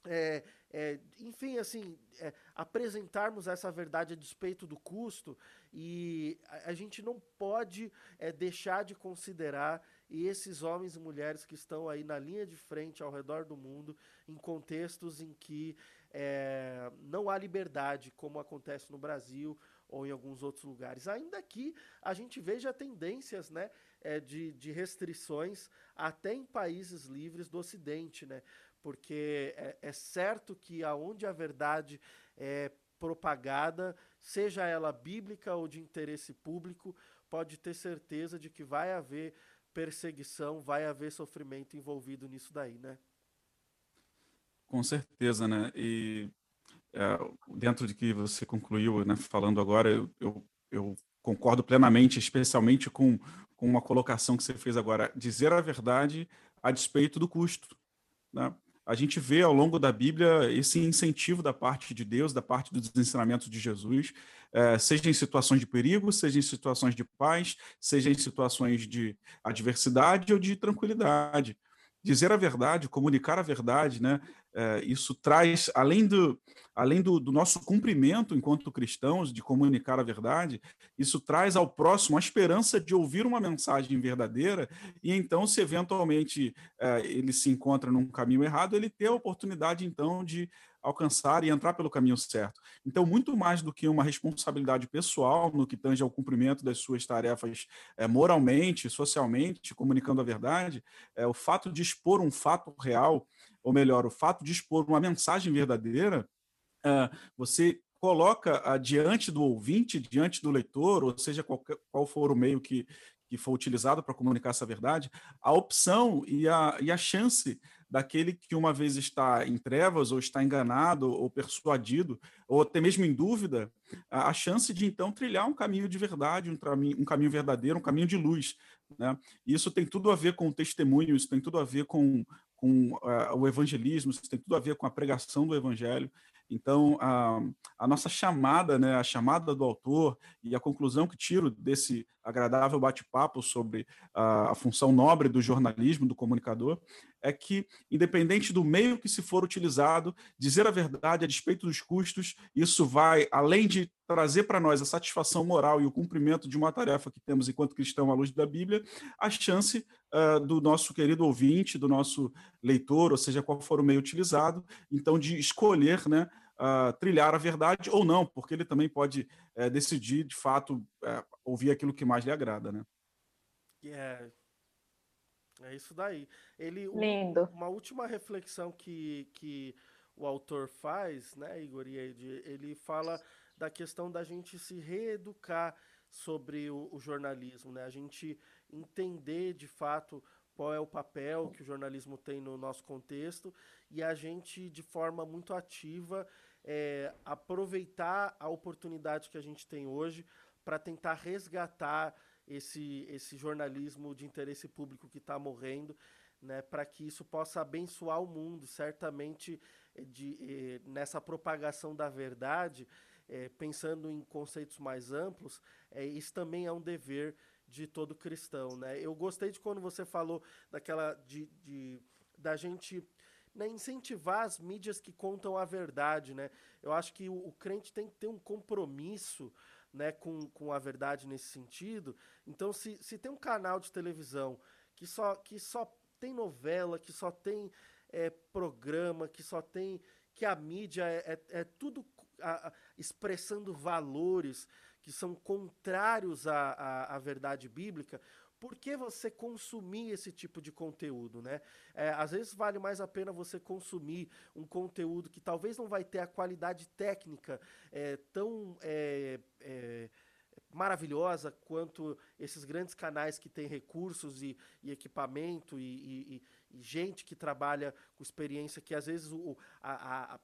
é, é, enfim, assim, é, apresentarmos essa verdade a despeito do custo e a, a gente não pode é, deixar de considerar esses homens e mulheres que estão aí na linha de frente ao redor do mundo em contextos em que é, não há liberdade, como acontece no Brasil ou em alguns outros lugares. Ainda que a gente veja tendências né, é, de, de restrições até em países livres do Ocidente, né? porque é, é certo que aonde a verdade é propagada, seja ela bíblica ou de interesse público, pode ter certeza de que vai haver perseguição, vai haver sofrimento envolvido nisso daí, né? Com certeza, né? E é, dentro de que você concluiu, né, falando agora, eu, eu, eu concordo plenamente, especialmente com, com uma colocação que você fez agora, dizer a verdade a despeito do custo, né? a gente vê ao longo da Bíblia esse incentivo da parte de Deus, da parte dos ensinamentos de Jesus, é, seja em situações de perigo, seja em situações de paz, seja em situações de adversidade ou de tranquilidade. Dizer a verdade, comunicar a verdade, né, é, isso traz, além, do, além do, do, nosso cumprimento enquanto cristãos de comunicar a verdade, isso traz ao próximo a esperança de ouvir uma mensagem verdadeira e então, se eventualmente é, ele se encontra num caminho errado, ele ter a oportunidade então de alcançar e entrar pelo caminho certo. Então, muito mais do que uma responsabilidade pessoal no que tange ao cumprimento das suas tarefas é, moralmente, socialmente, comunicando a verdade, é, o fato de expor um fato real, ou melhor, o fato de expor uma mensagem verdadeira, é, você coloca diante do ouvinte, diante do leitor, ou seja, qualquer, qual for o meio que, que for utilizado para comunicar essa verdade, a opção e a, e a chance daquele que uma vez está em trevas, ou está enganado, ou persuadido, ou até mesmo em dúvida, a chance de então trilhar um caminho de verdade, um caminho, um caminho verdadeiro, um caminho de luz. Né? Isso tem tudo a ver com o testemunho, isso tem tudo a ver com, com uh, o evangelismo, isso tem tudo a ver com a pregação do evangelho. Então, a, a, nossa chamada, né, a chamada do autor e a conclusão que tiro desse agradável bate-papo sobre a, a, função nobre do jornalismo, do comunicador, é que, independente do meio que se for utilizado, dizer a verdade a despeito dos custos, isso vai, além de trazer para nós a satisfação moral e o cumprimento de uma tarefa que temos enquanto cristão à luz da Bíblia, a chance uh, do nosso querido ouvinte, do nosso leitor, ou seja, qual for o meio utilizado, então de escolher, né, uh, trilhar a verdade ou não, porque ele também pode uh, decidir, de fato, uh, ouvir aquilo que mais lhe agrada, né? Yeah. É isso daí. Ele, Lindo. uma última reflexão que, que o autor faz, né, Igor e ele fala da questão da gente se reeducar sobre o, o jornalismo, né? A gente entender de fato qual é o papel que o jornalismo tem no nosso contexto e a gente, de forma muito ativa, é, aproveitar a oportunidade que a gente tem hoje para tentar resgatar esse, esse jornalismo de interesse público que está morrendo, né, para que isso possa abençoar o mundo. Certamente, é, de, é, nessa propagação da verdade, é, pensando em conceitos mais amplos, é, isso também é um dever de todo cristão, né? Eu gostei de quando você falou daquela de, de da gente né, incentivar as mídias que contam a verdade, né? Eu acho que o, o, crente tem que ter um compromisso, né, com, com a verdade nesse sentido. Então, se, se tem um canal de televisão que só que só tem novela, que só tem é, programa, que só tem que a mídia é, é, é tudo a, a, expressando valores que são contrários à, à, à, verdade bíblica, por que você consumir esse tipo de conteúdo, né? É, às vezes vale mais a pena você consumir um conteúdo que talvez não vai ter a qualidade técnica é, tão é, é maravilhosa quanto esses grandes canais que têm recursos e, e equipamento e, e, e, gente que trabalha com experiência que às vezes o, a, a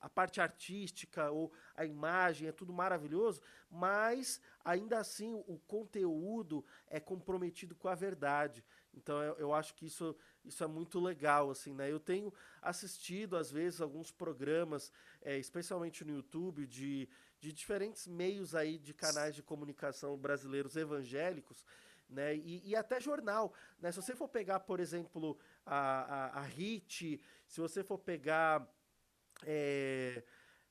a parte artística ou a imagem é tudo maravilhoso, mas ainda assim o conteúdo é comprometido com a verdade. Então eu, eu acho que isso, isso é muito legal, assim, né? Eu tenho assistido às vezes alguns programas, é, especialmente no YouTube, de, de diferentes meios aí de canais de comunicação brasileiros evangélicos, né? E, e, até jornal, né? Se você for pegar, por exemplo, a, a, a HIT, se você for pegar é,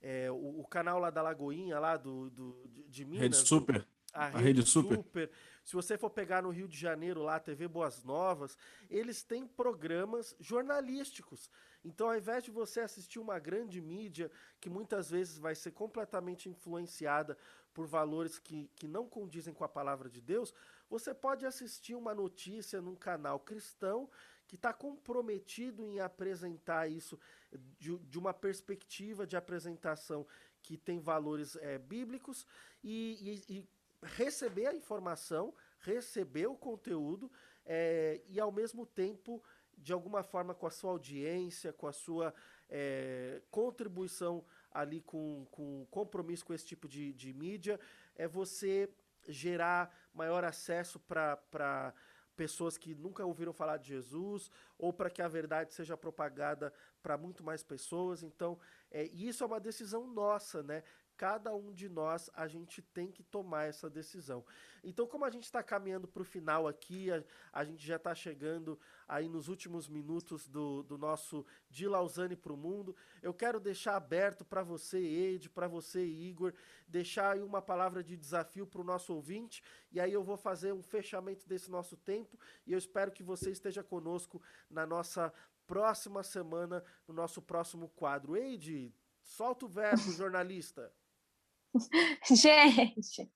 é, o, o, canal lá da Lagoinha, lá do, do de, de Minas. Rede Super. A, a Rede, Rede Super. Super. Se você for pegar no Rio de Janeiro, lá, TV Boas Novas, eles têm programas jornalísticos. Então, ao invés de você assistir uma grande mídia, que muitas vezes vai ser completamente influenciada por valores que, que não condizem com a palavra de Deus, você pode assistir uma notícia num canal cristão que está comprometido em apresentar isso de, de, uma perspectiva de apresentação que tem valores é, bíblicos e, e, e, receber a informação, receber o conteúdo é, e ao mesmo tempo, de alguma forma, com a sua audiência, com a sua é, contribuição ali com, com compromisso com esse tipo de, de mídia, é você gerar maior acesso para pessoas que nunca ouviram falar de Jesus, ou para que a verdade seja propagada para muito mais pessoas. Então, é, isso é uma decisão nossa, né? Cada um de nós a gente tem que tomar essa decisão. Então, como a gente está caminhando para o final aqui, a, a gente já está chegando aí nos últimos minutos do, do nosso De Lausanne para o Mundo, eu quero deixar aberto para você, Eide, para você, Igor, deixar aí uma palavra de desafio para o nosso ouvinte, e aí eu vou fazer um fechamento desse nosso tempo, e eu espero que você esteja conosco na nossa próxima semana, no nosso próximo quadro. Eide, solta o verbo, <laughs> jornalista. <laughs> Gente,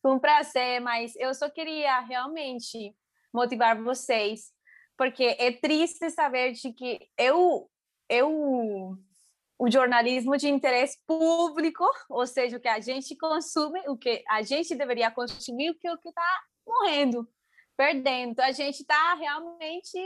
foi um prazer, mas eu só queria realmente motivar vocês, porque é triste saber de que eu, eu, o jornalismo de interesse público, ou seja, o que a gente consome, o que a gente deveria consumir, o que o que está morrendo, perdendo. A gente está realmente,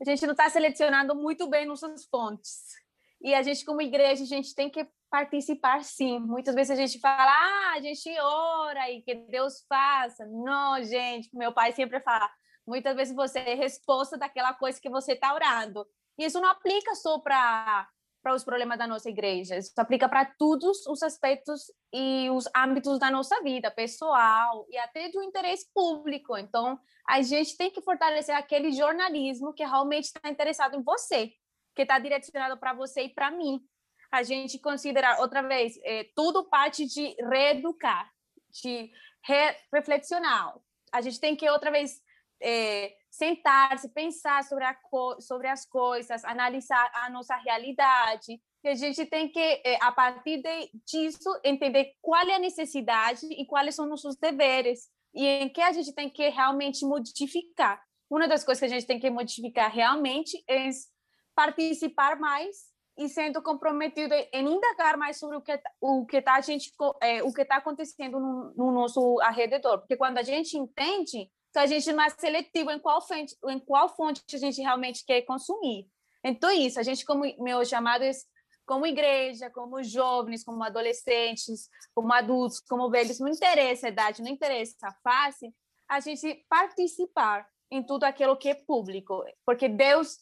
a gente não está selecionando muito bem nossas fontes. E a gente, como igreja, a gente tem que participar sim. Muitas vezes a gente fala, ah, a gente ora e que Deus faça. Não, gente, meu pai sempre fala, muitas vezes você é resposta daquela coisa que você está orando. E isso não aplica só para para os problemas da nossa igreja, isso aplica para todos os aspectos e os âmbitos da nossa vida pessoal e até do interesse público. Então, a gente tem que fortalecer aquele jornalismo que realmente está interessado em você, que está direcionado para você e para mim a gente considerar, outra vez, é, tudo parte de reeducar, de re reflexionar. A gente tem que, outra vez, é, sentar-se, pensar sobre, a sobre as coisas, analisar a nossa realidade. E a gente tem que, é, a partir de, disso, entender qual é a necessidade e quais são nossos deveres e em que a gente tem que realmente modificar. Uma das coisas que a gente tem que modificar realmente é participar mais e sendo comprometido em indagar mais sobre o que o que tá a gente é, o que está acontecendo no, no, nosso arredor porque quando a gente entende então a gente é mais seletivo em qual fonte em qual fonte a gente realmente quer consumir. Então isso a gente como meu chamado como igreja como jovens como adolescentes como adultos como velhos não interessa a idade não interessa a face a gente participar em tudo aquilo que é público. Porque Deus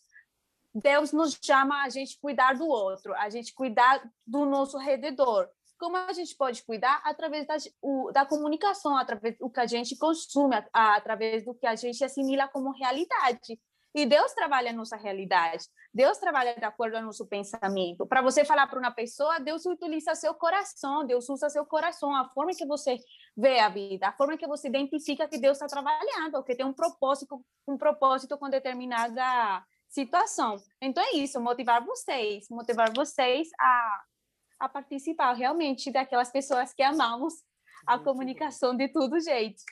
Deus nos chama a gente cuidar do outro, a gente cuidar do nosso redor. Como a gente pode cuidar? Através da, o, da comunicação, através do que a gente consome, a, através do que a gente assimila como realidade. E Deus trabalha a nossa realidade. Deus trabalha de acordo com nosso pensamento. Para você falar para uma pessoa, Deus utiliza seu coração, Deus usa seu coração, a forma que você vê a vida, a forma que você identifica que Deus está trabalhando, que tem um propósito, um propósito com determinada situação. Então é isso, motivar vocês, motivar vocês a, a participar realmente daquelas pessoas que amamos a Muito comunicação bom. de todo jeito.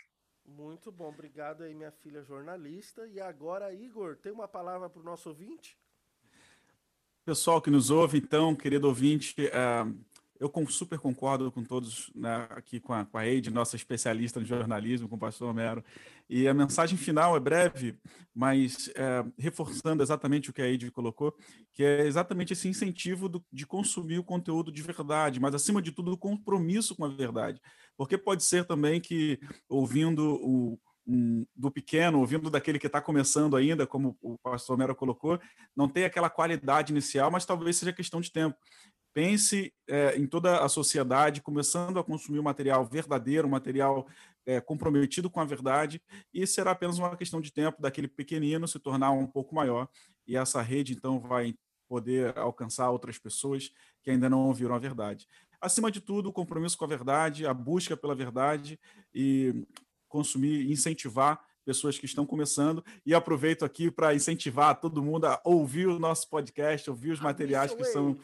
Muito bom, obrigado aí, minha filha jornalista. E agora, Igor, tem uma palavra para o nosso ouvinte? Pessoal que nos ouve, então, querido ouvinte, uh, eu super concordo com todos né, aqui, com a, com a Eide, nossa especialista no jornalismo, com o pastor Homero. E a mensagem final é breve, mas é, reforçando exatamente o que a Eide colocou, que é exatamente esse incentivo do, de consumir o conteúdo de verdade, mas acima de tudo o compromisso com a verdade. Porque pode ser também que, ouvindo o, um, do pequeno, ouvindo daquele que está começando ainda, como o pastor Mero colocou, não tem aquela qualidade inicial, mas talvez seja questão de tempo. Pense é, em toda a sociedade começando a consumir um material verdadeiro, um material é, comprometido com a verdade, e será apenas uma questão de tempo daquele pequenino se tornar um pouco maior, e essa rede então vai poder alcançar outras pessoas que ainda não ouviram a verdade. Acima de tudo, o compromisso com a verdade, a busca pela verdade e consumir, incentivar pessoas que estão começando. E aproveito aqui para incentivar todo mundo a ouvir o nosso podcast, ouvir os materiais que são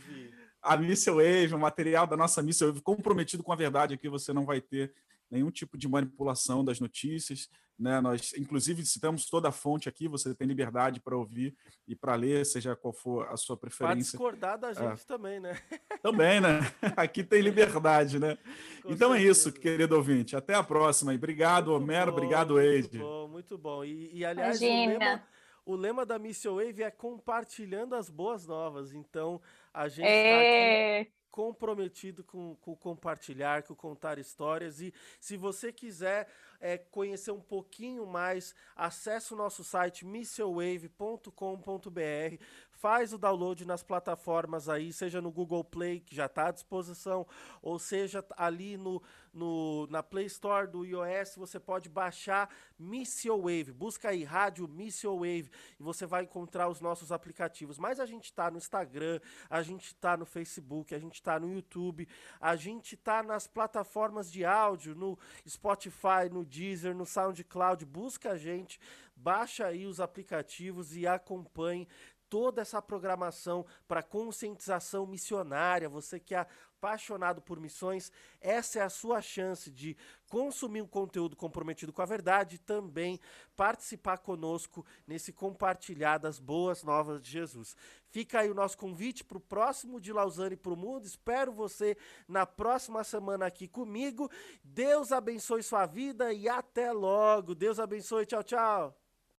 a Missile Wave, o material da nossa Missile Wave comprometido com a verdade aqui, você não vai ter nenhum tipo de manipulação das notícias, né? Nós, inclusive, citamos toda a fonte aqui, você tem liberdade para ouvir e para ler, seja qual for a sua preferência. Para discordar da gente é. também, né? <laughs> Também, né? Aqui tem liberdade, né? Com então certeza. é isso, querido ouvinte. Até a próxima. E obrigado, muito Homero. Bom, obrigado, Eide. Muito bom, muito bom. E, e aliás, Imagina. O lema, da Missile Wave é compartilhando as boas novas. Então, a gente é... tá aqui comprometido com, com compartilhar, com contar histórias. E se você quiser é, conhecer um pouquinho mais, acesse o nosso site missilwave.com.br, faz o download nas plataformas aí, seja no Google Play, que já está à disposição, ou seja ali no, no, na Play Store do iOS, você pode baixar Missile Wave. Busca aí, Rádio Missile Wave, e você vai encontrar os nossos aplicativos. Mas a gente está no Instagram, a gente está no Facebook, a gente está no YouTube, a gente está nas plataformas de áudio, no Spotify, no Deezer, no SoundCloud. Busca a gente, baixa aí os aplicativos e acompanhe toda essa programação para conscientização missionária, você que é apaixonado por missões, essa é a sua chance de consumir um conteúdo comprometido com a verdade e também participar conosco nesse compartilhar das boas novas de Jesus. Fica aí o nosso convite para o próximo de Lausanne para o Mundo. Espero você na próxima semana aqui comigo. Deus abençoe sua vida e até logo. Deus abençoe. Tchau, tchau.